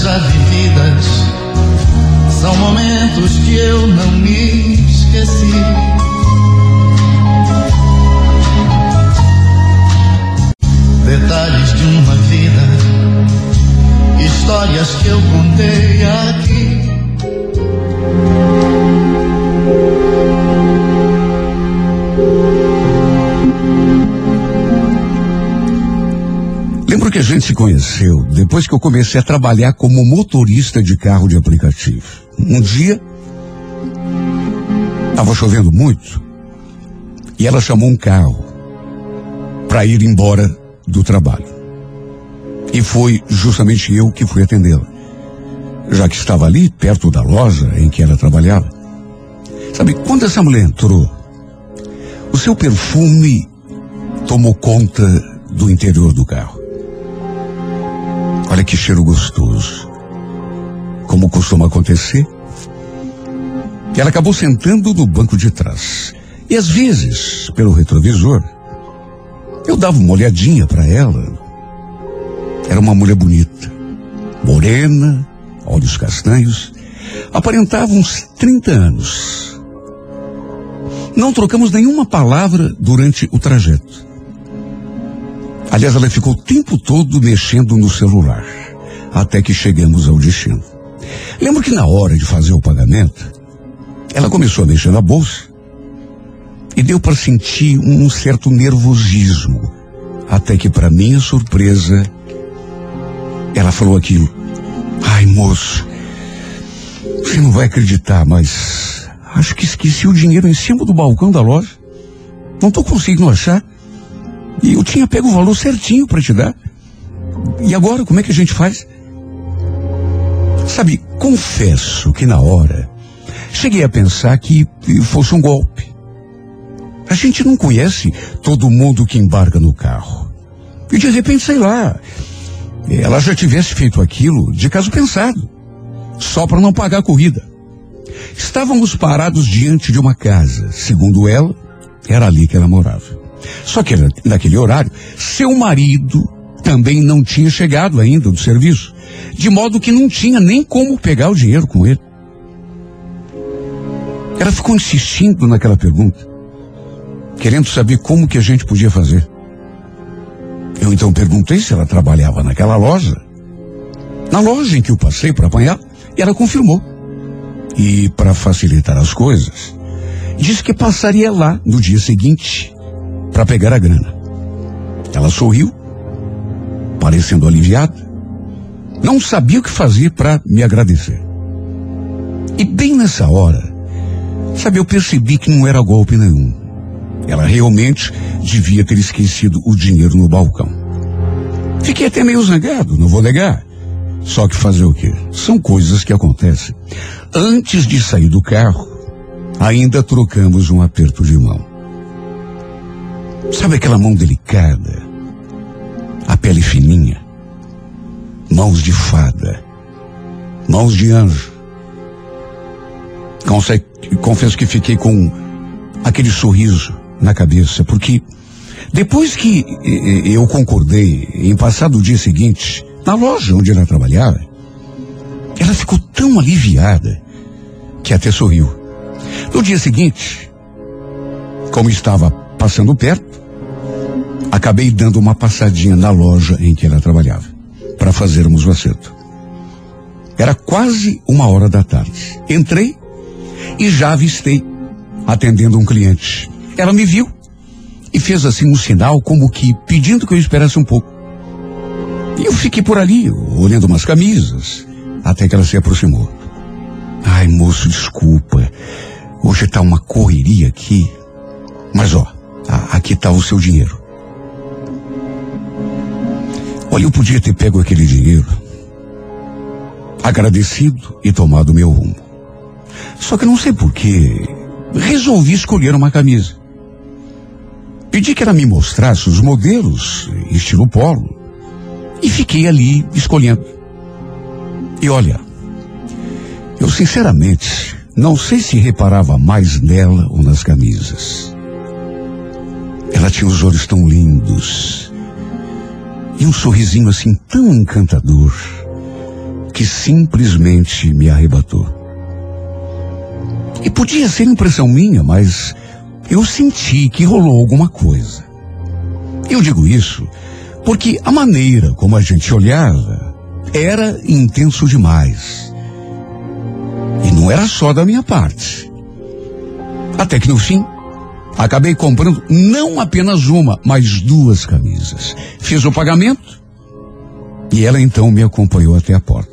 Já vividas, são momentos que eu não me esqueci. Detalhes de uma vida, histórias que eu contei aqui. Que a gente se conheceu depois que eu comecei a trabalhar como motorista de carro de aplicativo. Um dia, estava chovendo muito e ela chamou um carro para ir embora do trabalho. E foi justamente eu que fui atendê-la, já que estava ali perto da loja em que ela trabalhava. Sabe, quando essa mulher entrou, o seu perfume tomou conta do interior do carro. Olha que cheiro gostoso. Como costuma acontecer. Ela acabou sentando no banco de trás. E às vezes, pelo retrovisor, eu dava uma olhadinha para ela. Era uma mulher bonita, morena, olhos castanhos, Aparentava uns 30 anos. Não trocamos nenhuma palavra durante o trajeto. Aliás, ela ficou o tempo todo mexendo no celular, até que chegamos ao destino. Lembro que na hora de fazer o pagamento, ela começou a mexer na bolsa e deu para sentir um certo nervosismo, até que, para minha surpresa, ela falou aquilo. Ai, moço, você não vai acreditar, mas acho que esqueci o dinheiro em cima do balcão da loja. Não estou conseguindo achar. E eu tinha pego o valor certinho para te dar. E agora, como é que a gente faz? Sabe, confesso que na hora cheguei a pensar que fosse um golpe. A gente não conhece todo mundo que embarca no carro. E de repente, sei lá, ela já tivesse feito aquilo de caso pensado, só para não pagar a corrida. Estávamos parados diante de uma casa. Segundo ela, era ali que ela morava. Só que naquele horário, seu marido também não tinha chegado ainda do serviço, de modo que não tinha nem como pegar o dinheiro com ele. Ela ficou insistindo naquela pergunta, querendo saber como que a gente podia fazer. Eu então perguntei se ela trabalhava naquela loja. Na loja em que eu passei para apanhar, e ela confirmou. E para facilitar as coisas, disse que passaria lá no dia seguinte para pegar a grana. Ela sorriu, parecendo aliviada. Não sabia o que fazer para me agradecer. E bem nessa hora, sabe, eu percebi que não era golpe nenhum. Ela realmente devia ter esquecido o dinheiro no balcão. Fiquei até meio zangado, não vou negar. Só que fazer o quê? São coisas que acontecem. Antes de sair do carro, ainda trocamos um aperto de mão. Sabe aquela mão delicada? A pele fininha? Mãos de fada? Mãos de anjo? Confesso que fiquei com aquele sorriso na cabeça, porque depois que eu concordei em passar do dia seguinte na loja onde ela trabalhava, ela ficou tão aliviada que até sorriu. No dia seguinte, como estava passando perto, acabei dando uma passadinha na loja em que ela trabalhava, para fazermos o acerto. Era quase uma hora da tarde. Entrei e já avistei, atendendo um cliente. Ela me viu e fez assim um sinal como que pedindo que eu esperasse um pouco. E eu fiquei por ali, olhando umas camisas, até que ela se aproximou. Ai, moço, desculpa. Hoje tá uma correria aqui. Mas ó, aqui tá o seu dinheiro. Olha, eu podia ter pego aquele dinheiro, agradecido e tomado meu rumo. Só que não sei porquê, resolvi escolher uma camisa. Pedi que ela me mostrasse os modelos, estilo polo, e fiquei ali escolhendo. E olha, eu sinceramente não sei se reparava mais nela ou nas camisas. Ela tinha os olhos tão lindos e um sorrisinho assim tão encantador que simplesmente me arrebatou. E podia ser impressão minha, mas eu senti que rolou alguma coisa. Eu digo isso porque a maneira como a gente olhava era intenso demais. E não era só da minha parte. Até que no fim, acabei comprando não apenas uma, mas duas camisas. Fiz o pagamento e ela então me acompanhou até a porta.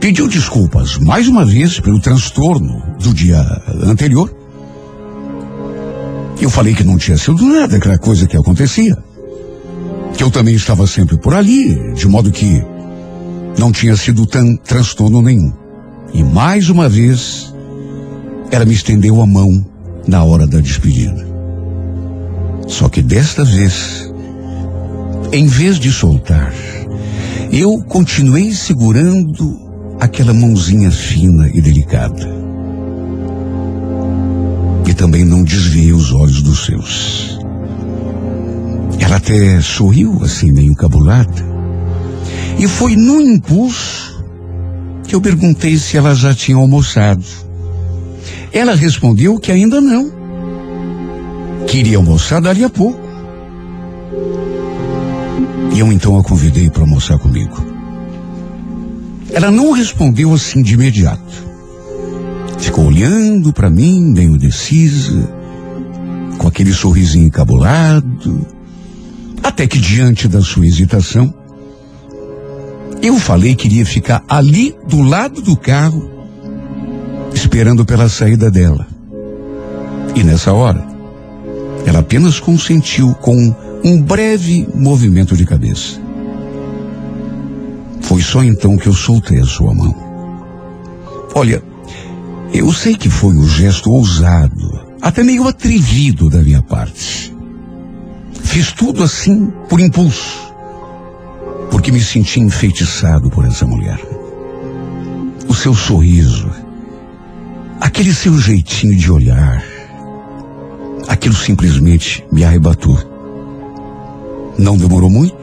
Pediu desculpas mais uma vez pelo transtorno do dia anterior. Eu falei que não tinha sido nada aquela coisa que acontecia que eu também estava sempre por ali, de modo que não tinha sido tão transtorno nenhum. E mais uma vez, ela me estendeu a mão na hora da despedida. Só que desta vez, em vez de soltar, eu continuei segurando aquela mãozinha fina e delicada. E também não desviei os olhos dos seus. Ela até sorriu, assim, meio encabulada. E foi num impulso que eu perguntei se ela já tinha almoçado. Ela respondeu que ainda não. Queria almoçar dali a pouco. E eu então a convidei para almoçar comigo. Ela não respondeu assim de imediato. Ficou olhando para mim, meio decisa, com aquele sorrisinho encabulado, até que diante da sua hesitação, eu falei que iria ficar ali do lado do carro, esperando pela saída dela. E nessa hora, ela apenas consentiu com um breve movimento de cabeça. Foi só então que eu soltei a sua mão. Olha, eu sei que foi um gesto ousado, até meio atrevido da minha parte. Fiz tudo assim por impulso, porque me senti enfeitiçado por essa mulher. O seu sorriso, aquele seu jeitinho de olhar, aquilo simplesmente me arrebatou. Não demorou muito.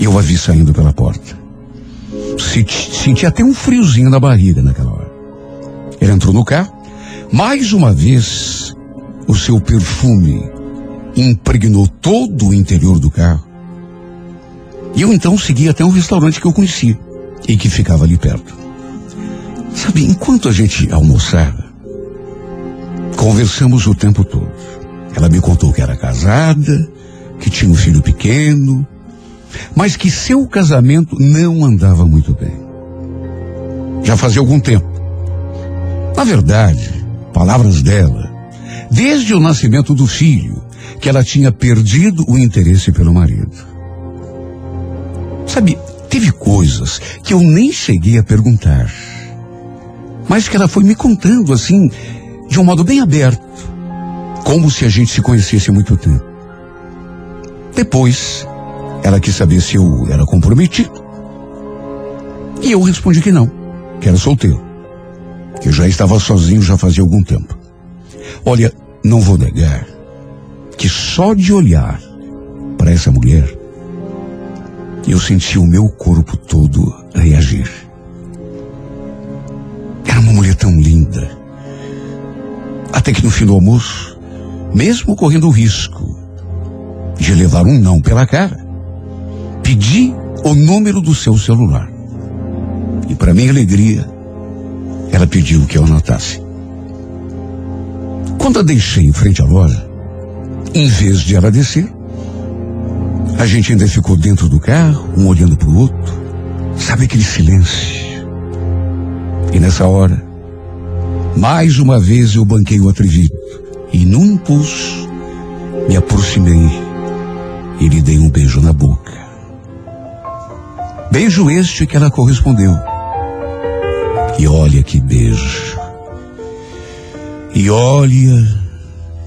Eu a vi saindo pela porta. Senti, senti até um friozinho na barriga naquela hora. Ela entrou no carro. Mais uma vez, o seu perfume impregnou todo o interior do carro. E eu então segui até um restaurante que eu conhecia e que ficava ali perto. Sabe, enquanto a gente almoçava, conversamos o tempo todo. Ela me contou que era casada, que tinha um filho pequeno, mas que seu casamento não andava muito bem. Já fazia algum tempo. Na verdade, palavras dela, desde o nascimento do filho, que ela tinha perdido o interesse pelo marido. Sabe, teve coisas que eu nem cheguei a perguntar, mas que ela foi me contando assim, de um modo bem aberto, como se a gente se conhecesse há muito tempo. Depois, ela quis saber se eu era comprometido. E eu respondi que não, que era solteiro. Que eu já estava sozinho já fazia algum tempo. Olha, não vou negar que só de olhar para essa mulher, eu senti o meu corpo todo reagir. Até que no fim do almoço, mesmo correndo o risco de levar um não pela cara, pedi o número do seu celular. E para minha alegria, ela pediu que eu anotasse. Quando a deixei em frente à loja, em vez de ela descer, a gente ainda ficou dentro do carro, um olhando para o outro. Sabe aquele silêncio? E nessa hora, mais uma vez eu banquei o atrevido e num impulso me aproximei e lhe dei um beijo na boca. Beijo este que ela correspondeu. E olha que beijo. E olha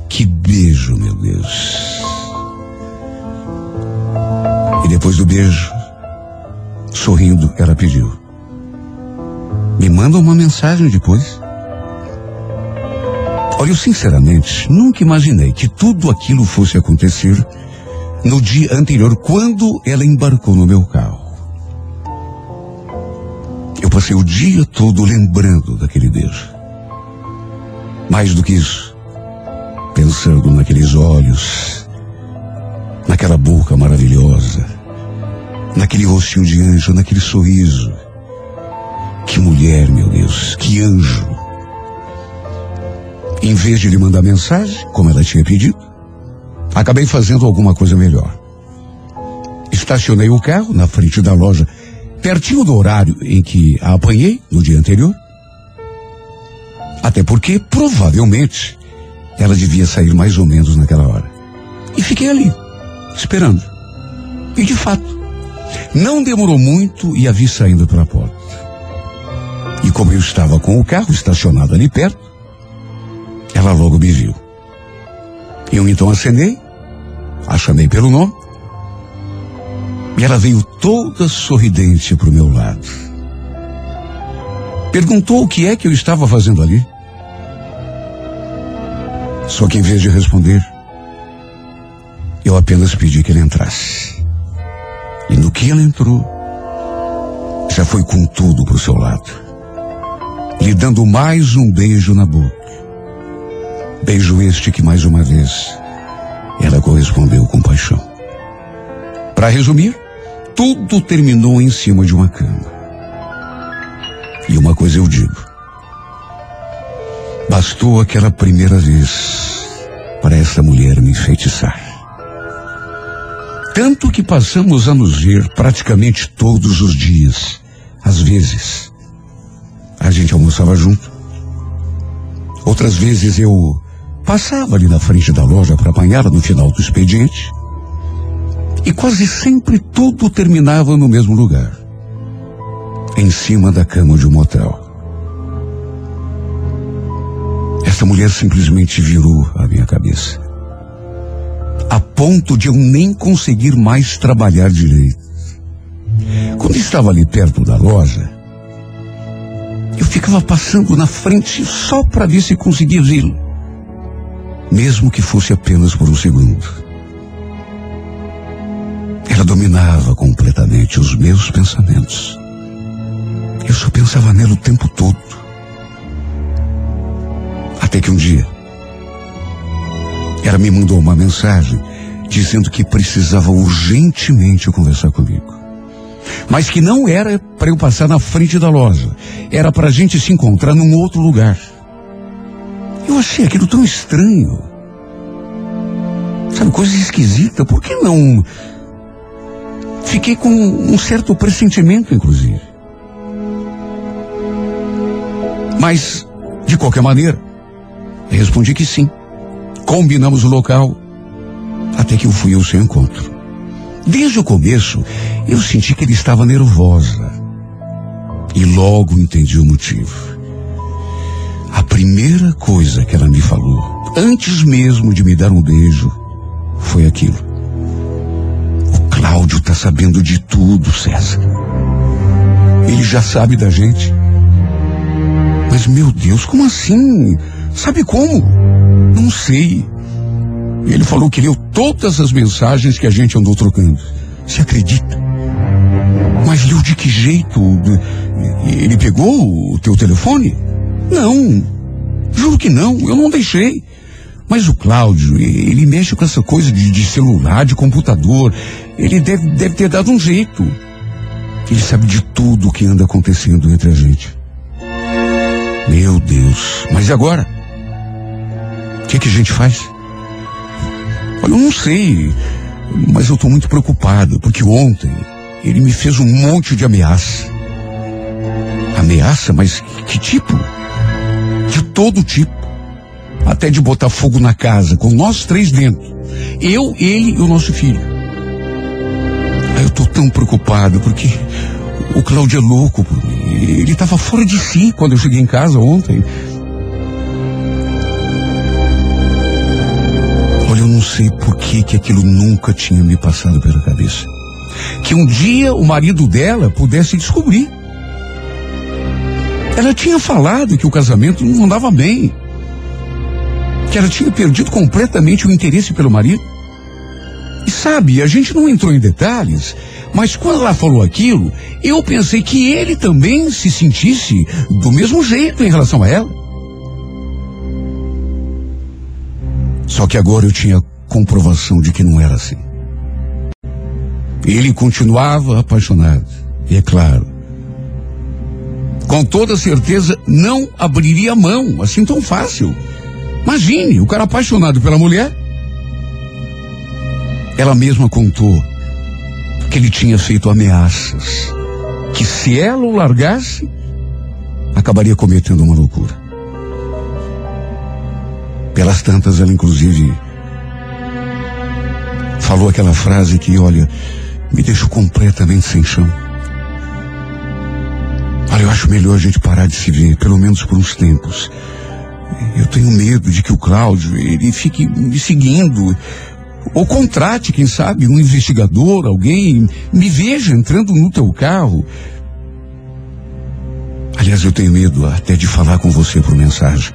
que beijo, meu Deus. E depois do beijo, sorrindo, ela pediu: Me manda uma mensagem depois. Olha, eu sinceramente nunca imaginei que tudo aquilo fosse acontecer no dia anterior, quando ela embarcou no meu carro. Eu passei o dia todo lembrando daquele beijo. Mais do que isso, pensando naqueles olhos, naquela boca maravilhosa, naquele rostinho de anjo, naquele sorriso. Que mulher, meu Deus, que anjo. Em vez de lhe mandar mensagem, como ela tinha pedido, acabei fazendo alguma coisa melhor. Estacionei o carro na frente da loja, pertinho do horário em que a apanhei no dia anterior. Até porque, provavelmente, ela devia sair mais ou menos naquela hora. E fiquei ali, esperando. E de fato, não demorou muito e a vi saindo pela porta. E como eu estava com o carro estacionado ali perto, ela logo me viu. Eu então acenei, a chamei pelo nome, e ela veio toda sorridente para o meu lado. Perguntou o que é que eu estava fazendo ali. Só que em vez de responder, eu apenas pedi que ele entrasse. E no que ela entrou, já foi com tudo pro seu lado, lhe dando mais um beijo na boca. Beijo este que mais uma vez ela correspondeu com paixão. Para resumir, tudo terminou em cima de uma cama. E uma coisa eu digo. Bastou aquela primeira vez para essa mulher me enfeitiçar. Tanto que passamos a nos ver praticamente todos os dias. Às vezes, a gente almoçava junto. Outras vezes eu passava ali na frente da loja para apanhar no final do expediente. E quase sempre tudo terminava no mesmo lugar em cima da cama de um motel. Essa mulher simplesmente virou a minha cabeça. A ponto de eu nem conseguir mais trabalhar direito. Quando estava ali perto da loja, eu ficava passando na frente só para ver se conseguia vê-lo. Mesmo que fosse apenas por um segundo. Ela dominava completamente os meus pensamentos. Eu só pensava nela o tempo todo. Até que um dia, ela me mandou uma mensagem dizendo que precisava urgentemente conversar comigo. Mas que não era para eu passar na frente da loja. Era para a gente se encontrar num outro lugar. Eu achei aquilo tão estranho. Sabe, coisa esquisita. Por que não? Fiquei com um certo pressentimento, inclusive. Mas, de qualquer maneira, respondi que sim. Combinamos o local, até que eu fui ao seu encontro. Desde o começo, eu senti que ele estava nervosa. E logo entendi o motivo. A primeira coisa que ela me falou, antes mesmo de me dar um beijo, foi aquilo. O Cláudio está sabendo de tudo, César. Ele já sabe da gente. Mas meu Deus, como assim? Sabe como? Não sei. Ele falou que leu todas as mensagens que a gente andou trocando. Você acredita? Mas leu de que jeito? Ele pegou o teu telefone? Não. Juro que não, eu não deixei. Mas o Cláudio, ele mexe com essa coisa de, de celular, de computador. Ele deve, deve ter dado um jeito. Ele sabe de tudo o que anda acontecendo entre a gente. Meu Deus, mas e agora? O que, que a gente faz? Olha, eu não sei, mas eu estou muito preocupado, porque ontem ele me fez um monte de ameaça. Ameaça? Mas que tipo? De todo tipo. Até de botar fogo na casa, com nós três dentro. Eu, ele e o nosso filho. Eu tô tão preocupado, porque o Cláudio é louco por mim. Ele estava fora de si quando eu cheguei em casa ontem. Olha, eu não sei por que, que aquilo nunca tinha me passado pela cabeça. Que um dia o marido dela pudesse descobrir. Ela tinha falado que o casamento não andava bem. Que ela tinha perdido completamente o interesse pelo marido. E sabe, a gente não entrou em detalhes, mas quando ela falou aquilo, eu pensei que ele também se sentisse do mesmo jeito em relação a ela. Só que agora eu tinha comprovação de que não era assim. Ele continuava apaixonado. E é claro, com toda certeza não abriria mão assim tão fácil. Imagine, o cara apaixonado pela mulher. Ela mesma contou que ele tinha feito ameaças. Que se ela o largasse, acabaria cometendo uma loucura. Pelas tantas, ela inclusive falou aquela frase que, olha, me deixou completamente sem chão. Olha, eu acho melhor a gente parar de se ver, pelo menos por uns tempos. Eu tenho medo de que o Cláudio, ele fique me seguindo, ou contrate, quem sabe, um investigador, alguém, me veja entrando no teu carro. Aliás, eu tenho medo até de falar com você por mensagem.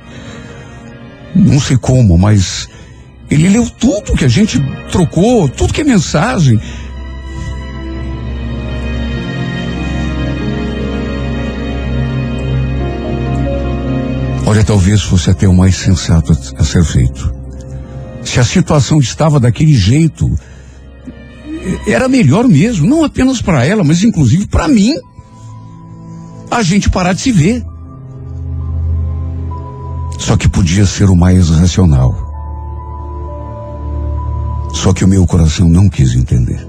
Não sei como, mas ele leu tudo que a gente trocou, tudo que é mensagem. Olha, talvez fosse até o mais sensato a, ser feito. Se a situação estava daquele jeito, era melhor mesmo, não apenas para ela, mas inclusive para mim, a gente parar de se ver. Só que podia ser o mais racional. Só que o meu coração não quis entender.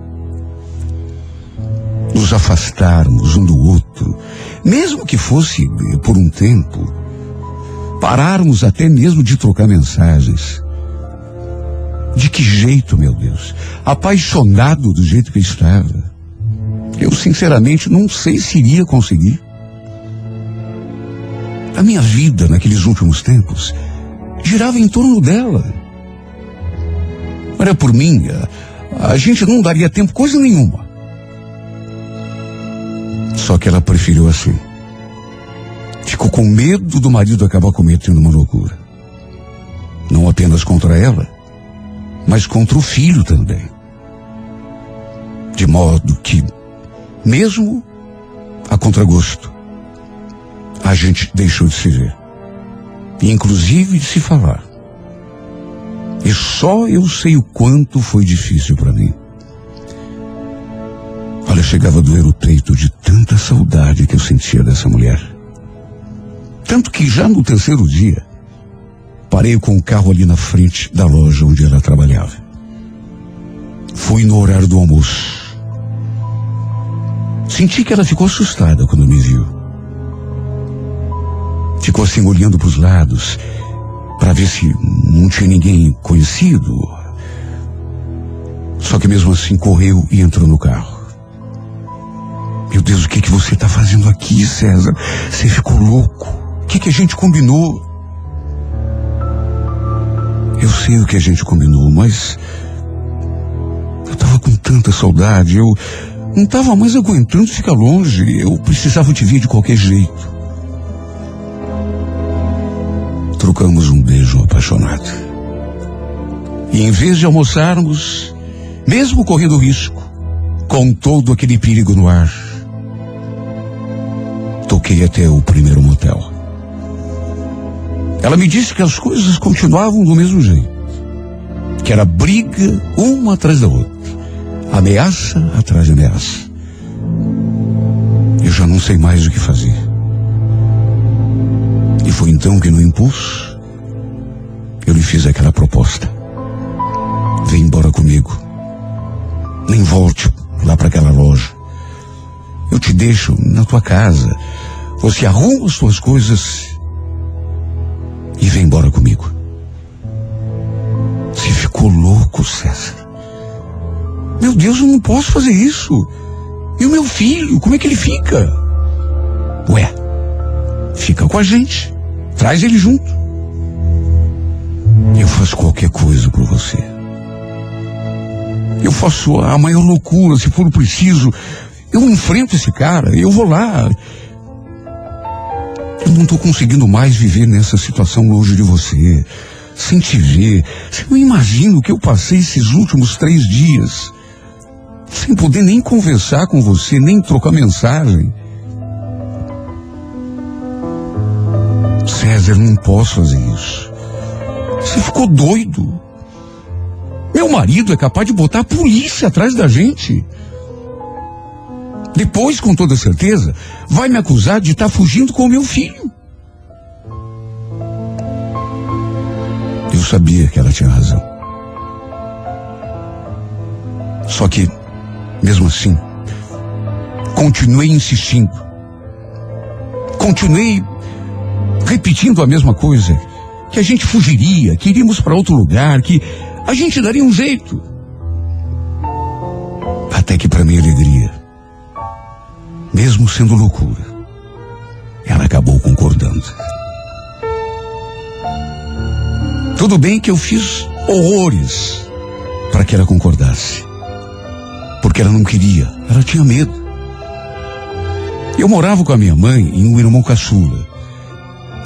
Nos afastarmos um do outro, mesmo que fosse por um tempo, pararmos até mesmo de trocar mensagens. De que jeito, meu Deus? Apaixonado do jeito que estava. Eu, sinceramente, não sei se iria conseguir. A minha vida naqueles últimos tempos girava em torno dela. Olha, por mim, a, a gente não daria tempo coisa nenhuma. Só que ela preferiu assim. Ficou com medo do marido acabar cometendo uma loucura. Não apenas contra ela, mas contra o filho também. De modo que, mesmo a contragosto, a gente deixou de se ver. Inclusive de se falar. E só eu sei o quanto foi difícil para mim. Olha, chegava a doer o peito de tanta saudade que eu sentia dessa mulher. Tanto que já no terceiro dia, parei com o carro ali na frente da loja onde ela trabalhava. Fui no horário do almoço. Senti que ela ficou assustada quando me viu. Ficou assim olhando para os lados para ver se não tinha ninguém conhecido. Só que mesmo assim correu e entrou no carro. Meu Deus, o que que você está fazendo aqui, César? Você ficou louco? Que que a gente combinou? Eu sei o que a gente combinou, mas eu estava com tanta saudade, eu não estava mais aguentando ficar longe, eu precisava te ver de qualquer jeito. Trocamos um beijo apaixonado. E em vez de almoçarmos, mesmo correndo risco, com todo aquele perigo no ar, toquei até o primeiro motel. Ela me disse que as coisas continuavam do mesmo jeito. Que era briga uma atrás da outra. Ameaça atrás de ameaça. Eu já não sei mais o que fazer. E foi então que no impulso eu lhe fiz aquela proposta. Vem embora comigo. Nem volte lá para aquela loja. Eu te deixo na tua casa. Você arruma as suas coisas e vem embora comigo. Você ficou louco, César. Meu Deus, eu não posso fazer isso. E o meu filho, como é que ele fica? Ué, fica com a gente. Traz ele junto. Eu faço qualquer coisa por você. Eu faço a maior loucura, se for preciso. Eu enfrento esse cara, eu vou lá. Eu não estou conseguindo mais viver nessa situação longe de você, sem te ver. Você não imagina o que eu passei esses últimos três dias, sem poder nem conversar com você, nem trocar mensagem. César, não posso fazer isso. Você ficou doido. Meu marido é capaz de botar a polícia atrás da gente. Depois, com toda certeza, vai me acusar de estar fugindo com o meu filho. Eu sabia que ela tinha razão. Só que, mesmo assim, continuei insistindo. Continuei repetindo a mesma coisa. Que a gente fugiria, que iríamos para outro lugar, que a gente daria um jeito. Até que, para minha alegria, mesmo sendo loucura, ela acabou concordando. Tudo bem que eu fiz horrores para que ela concordasse. Porque ela não queria, ela tinha medo. Eu morava com a minha mãe e um irmão caçula.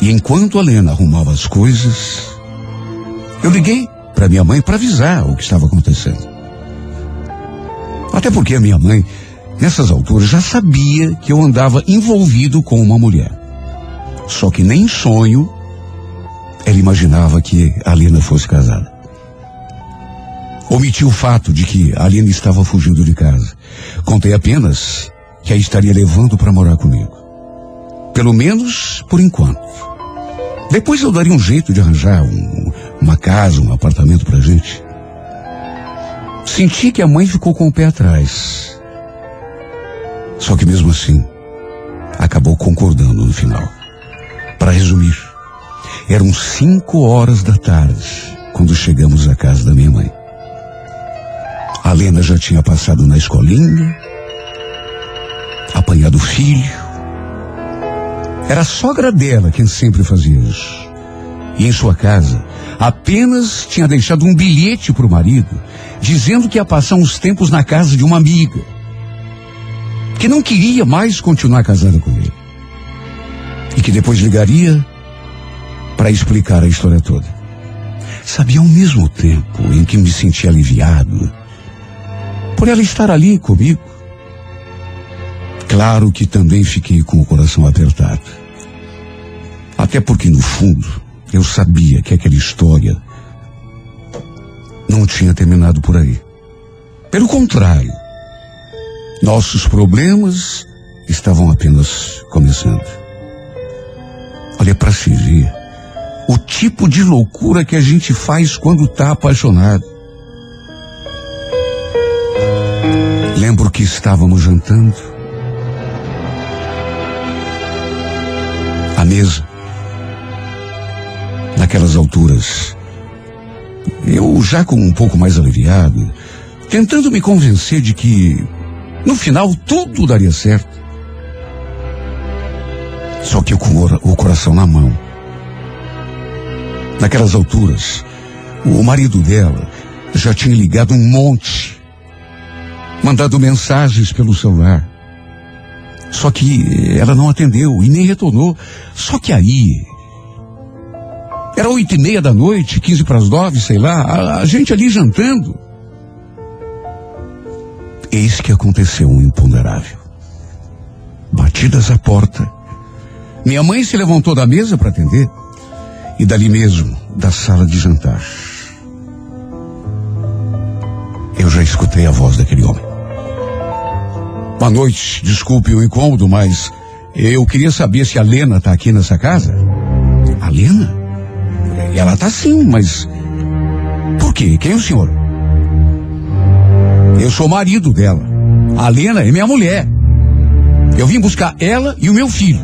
E enquanto a Lena arrumava as coisas, eu liguei para minha mãe para avisar o que estava acontecendo. Até porque a minha mãe, nessas alturas, já sabia que eu andava envolvido com uma mulher. Só que nem sonho ela imaginava que a Lena fosse casada. Omiti o fato de que a Lena estava fugindo de casa. Contei apenas que a estaria levando para morar comigo. Pelo menos por enquanto. Depois eu daria um jeito de arranjar um, uma casa, um apartamento pra gente. Senti que a mãe ficou com o pé atrás. Só que mesmo assim, acabou concordando no final. Para resumir, eram cinco horas da tarde quando chegamos à casa da minha mãe. A Lena já tinha passado na escolinha, apanhado o filho. Era a sogra dela quem sempre fazia isso. E em sua casa, apenas tinha deixado um bilhete para o marido, dizendo que ia passar uns tempos na casa de uma amiga, que não queria mais continuar casada com ele. E que depois ligaria para explicar a história toda. Sabia ao mesmo tempo em que me sentia aliviado por ela estar ali comigo. Claro que também fiquei com o coração apertado. Até porque, no fundo, eu sabia que aquela história não tinha terminado por aí. Pelo contrário, nossos problemas estavam apenas começando. Olha para se ver o tipo de loucura que a gente faz quando está apaixonado. Lembro que estávamos jantando. À mesa. Naquelas alturas. Eu já com um pouco mais aliviado, tentando me convencer de que no final tudo daria certo. Só que com o coração na mão. Naquelas alturas, o marido dela já tinha ligado um monte mandado mensagens pelo celular. Só que ela não atendeu e nem retornou. Só que aí. Era oito e meia da noite, quinze para as nove, sei lá, a, a gente ali jantando. Eis que aconteceu um imponderável. Batidas à porta. Minha mãe se levantou da mesa para atender. E dali mesmo, da sala de jantar. Eu já escutei a voz daquele homem. Boa noite, desculpe o incômodo, mas eu queria saber se a Lena está aqui nessa casa. A Lena? Ela está sim, mas. Por quê? Quem é o senhor? Eu sou marido dela. A Lena é minha mulher. Eu vim buscar ela e o meu filho.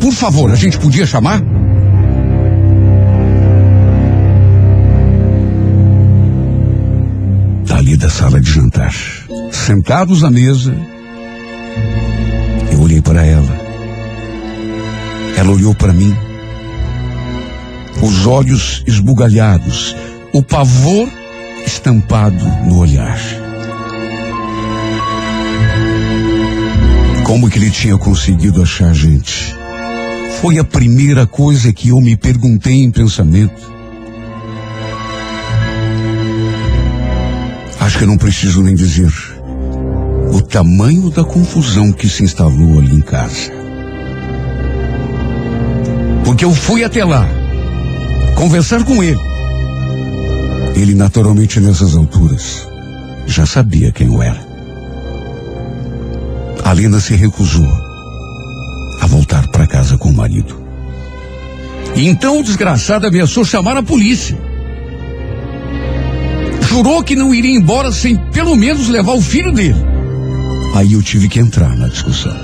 Por favor, a gente podia chamar? Dali da sala de jantar, sentados à mesa, eu olhei para ela. Ela olhou para mim. Os olhos esbugalhados, o pavor estampado no olhar. Como que ele tinha conseguido achar a gente? Foi a primeira coisa que eu me perguntei em pensamento. Acho que eu não preciso nem dizer o tamanho da confusão que se instalou ali em casa. Porque eu fui até lá, conversar com ele. Ele, naturalmente, nessas alturas, já sabia quem eu era. A se recusou a voltar para casa com o marido. E então o desgraçado ameaçou chamar a polícia. Jurou que não iria embora sem pelo menos levar o filho dele. Aí eu tive que entrar na discussão.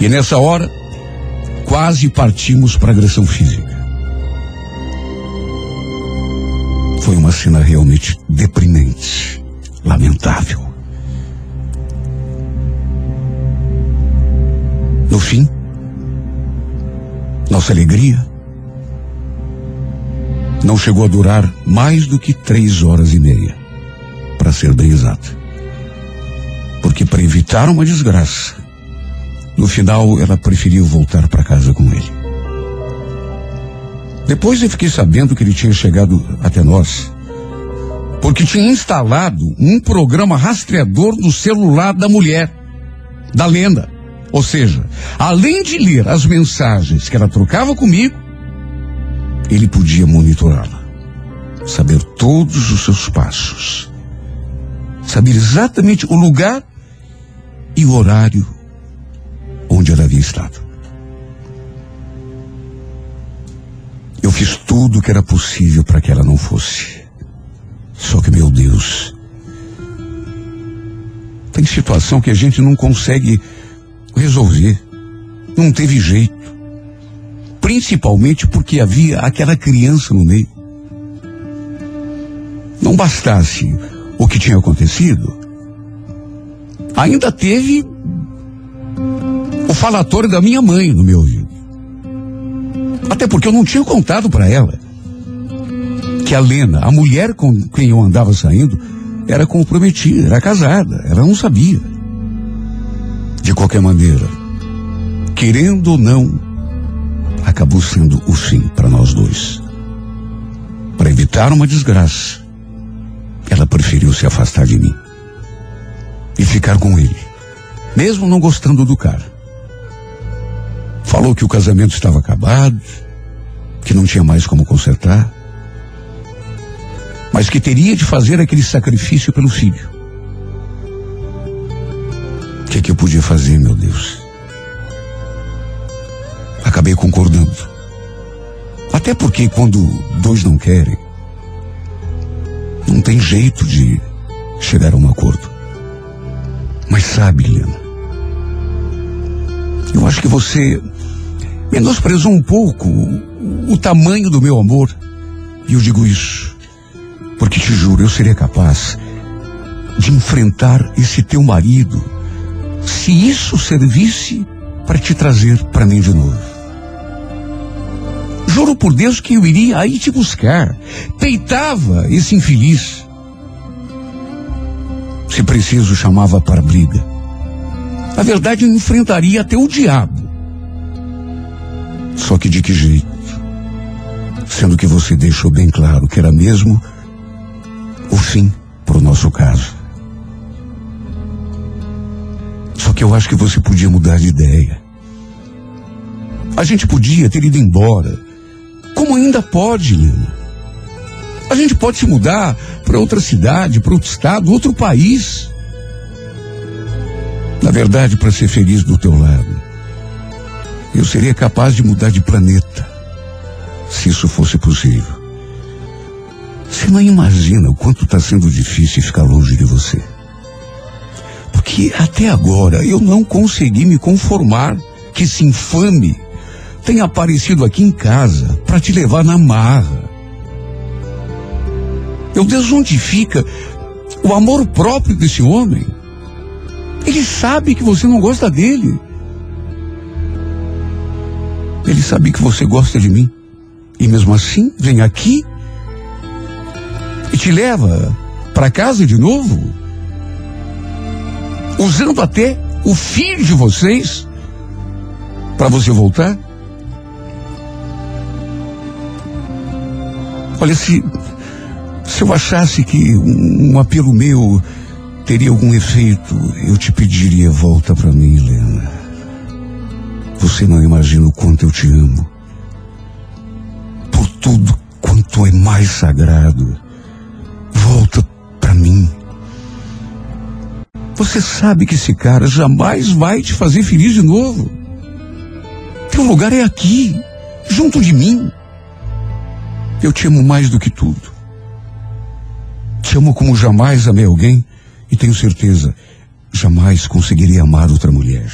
E nessa hora, quase partimos para agressão física. Foi uma cena realmente deprimente, lamentável. No fim, nossa alegria não chegou a durar mais do que três horas e meia, para ser bem exato. Porque para evitar uma desgraça, no final ela preferiu voltar para casa com ele. Depois eu fiquei sabendo que ele tinha chegado até nós, porque tinha instalado um programa rastreador no celular da mulher, da lenda. Ou seja, além de ler as mensagens que ela trocava comigo, ele podia monitorá-la, saber todos os seus passos, saber exatamente o lugar e o horário onde ela havia estado. Eu fiz tudo o que era possível para que ela não fosse. Só que, meu Deus, tem situação que a gente não consegue resolver. Não teve jeito. Principalmente porque havia aquela criança no meio. Não bastasse o que tinha acontecido, ainda teve o falatório da minha mãe no meu ouvido. Até porque eu não tinha contado para ela que a Lena, a mulher com quem eu andava saindo, era comprometida, era casada. Ela não sabia. De qualquer maneira, querendo ou não, acabou sendo o fim para nós dois. Para evitar uma desgraça, ela preferiu se afastar de mim e ficar com ele, mesmo não gostando do cara. Falou que o casamento estava acabado, que não tinha mais como consertar, mas que teria de fazer aquele sacrifício pelo filho. Que, é que eu podia fazer, meu Deus? Acabei concordando. Até porque quando dois não querem, não tem jeito de chegar a um acordo. Mas sabe, Helena, eu acho que você menosprezou um pouco o, o tamanho do meu amor. E eu digo isso porque te juro, eu seria capaz de enfrentar esse teu marido se isso servisse para te trazer para mim de novo. Juro por Deus que eu iria aí te buscar. Peitava esse infeliz. Se preciso, chamava para briga. Na verdade, eu enfrentaria até o diabo. Só que de que jeito? Sendo que você deixou bem claro que era mesmo o fim para o nosso caso. Que eu acho que você podia mudar de ideia. A gente podia ter ido embora. Como ainda pode, Lina? A gente pode se mudar para outra cidade, para outro estado, outro país. Na verdade, para ser feliz do teu lado, eu seria capaz de mudar de planeta, se isso fosse possível. Você não imagina o quanto está sendo difícil ficar longe de você. Porque até agora eu não consegui me conformar que esse infame tenha aparecido aqui em casa para te levar na marra. Meu Deus, onde fica o amor próprio desse homem? Ele sabe que você não gosta dele. Ele sabe que você gosta de mim. E mesmo assim, vem aqui e te leva para casa de novo, usando até o filho de vocês para você voltar? Olha, se, se eu achasse que um, um apelo meu teria algum efeito, eu te pediria volta para mim, Helena. Você não imagina o quanto eu te amo. Por tudo quanto é mais sagrado. Volta para mim. Você sabe que esse cara jamais vai te fazer feliz de novo. Teu lugar é aqui, junto de mim. Eu te amo mais do que tudo. Te amo como jamais amei alguém e tenho certeza, jamais conseguiria amar outra mulher.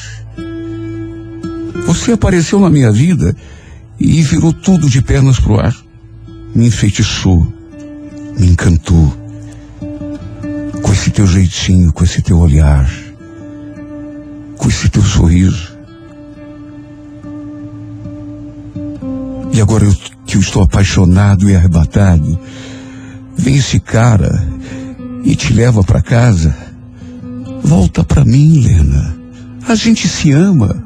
Você apareceu na minha vida e virou tudo de pernas pro ar. Me enfeitiçou, me encantou. Esse teu jeitinho, com esse teu olhar, com esse teu sorriso. E agora eu, que eu estou apaixonado e arrebatado, vem esse cara e te leva para casa. Volta para mim, Lena. A gente se ama.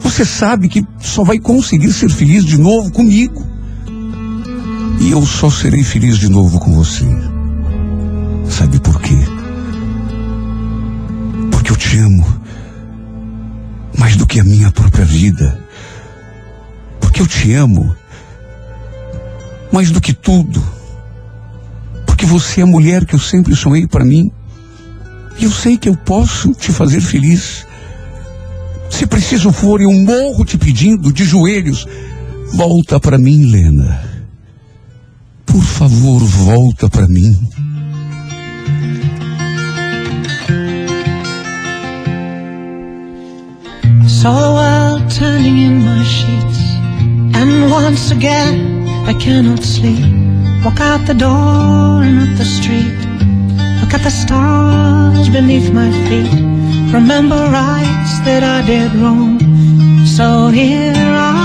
Você sabe que só vai conseguir ser feliz de novo comigo. E eu só serei feliz de novo com você. Sabe por quê? Porque eu te amo mais do que a minha própria vida. Porque eu te amo mais do que tudo, porque você é a mulher que eu sempre sonhei para mim. E eu sei que eu posso te fazer feliz. Se preciso for, eu morro te pedindo de joelhos. Volta para mim, Lena. Por favor, volta para mim. The world turning in my sheets, and once again I cannot sleep. Walk out the door and up the street. Look at the stars beneath my feet. Remember rights that I did wrong. So here I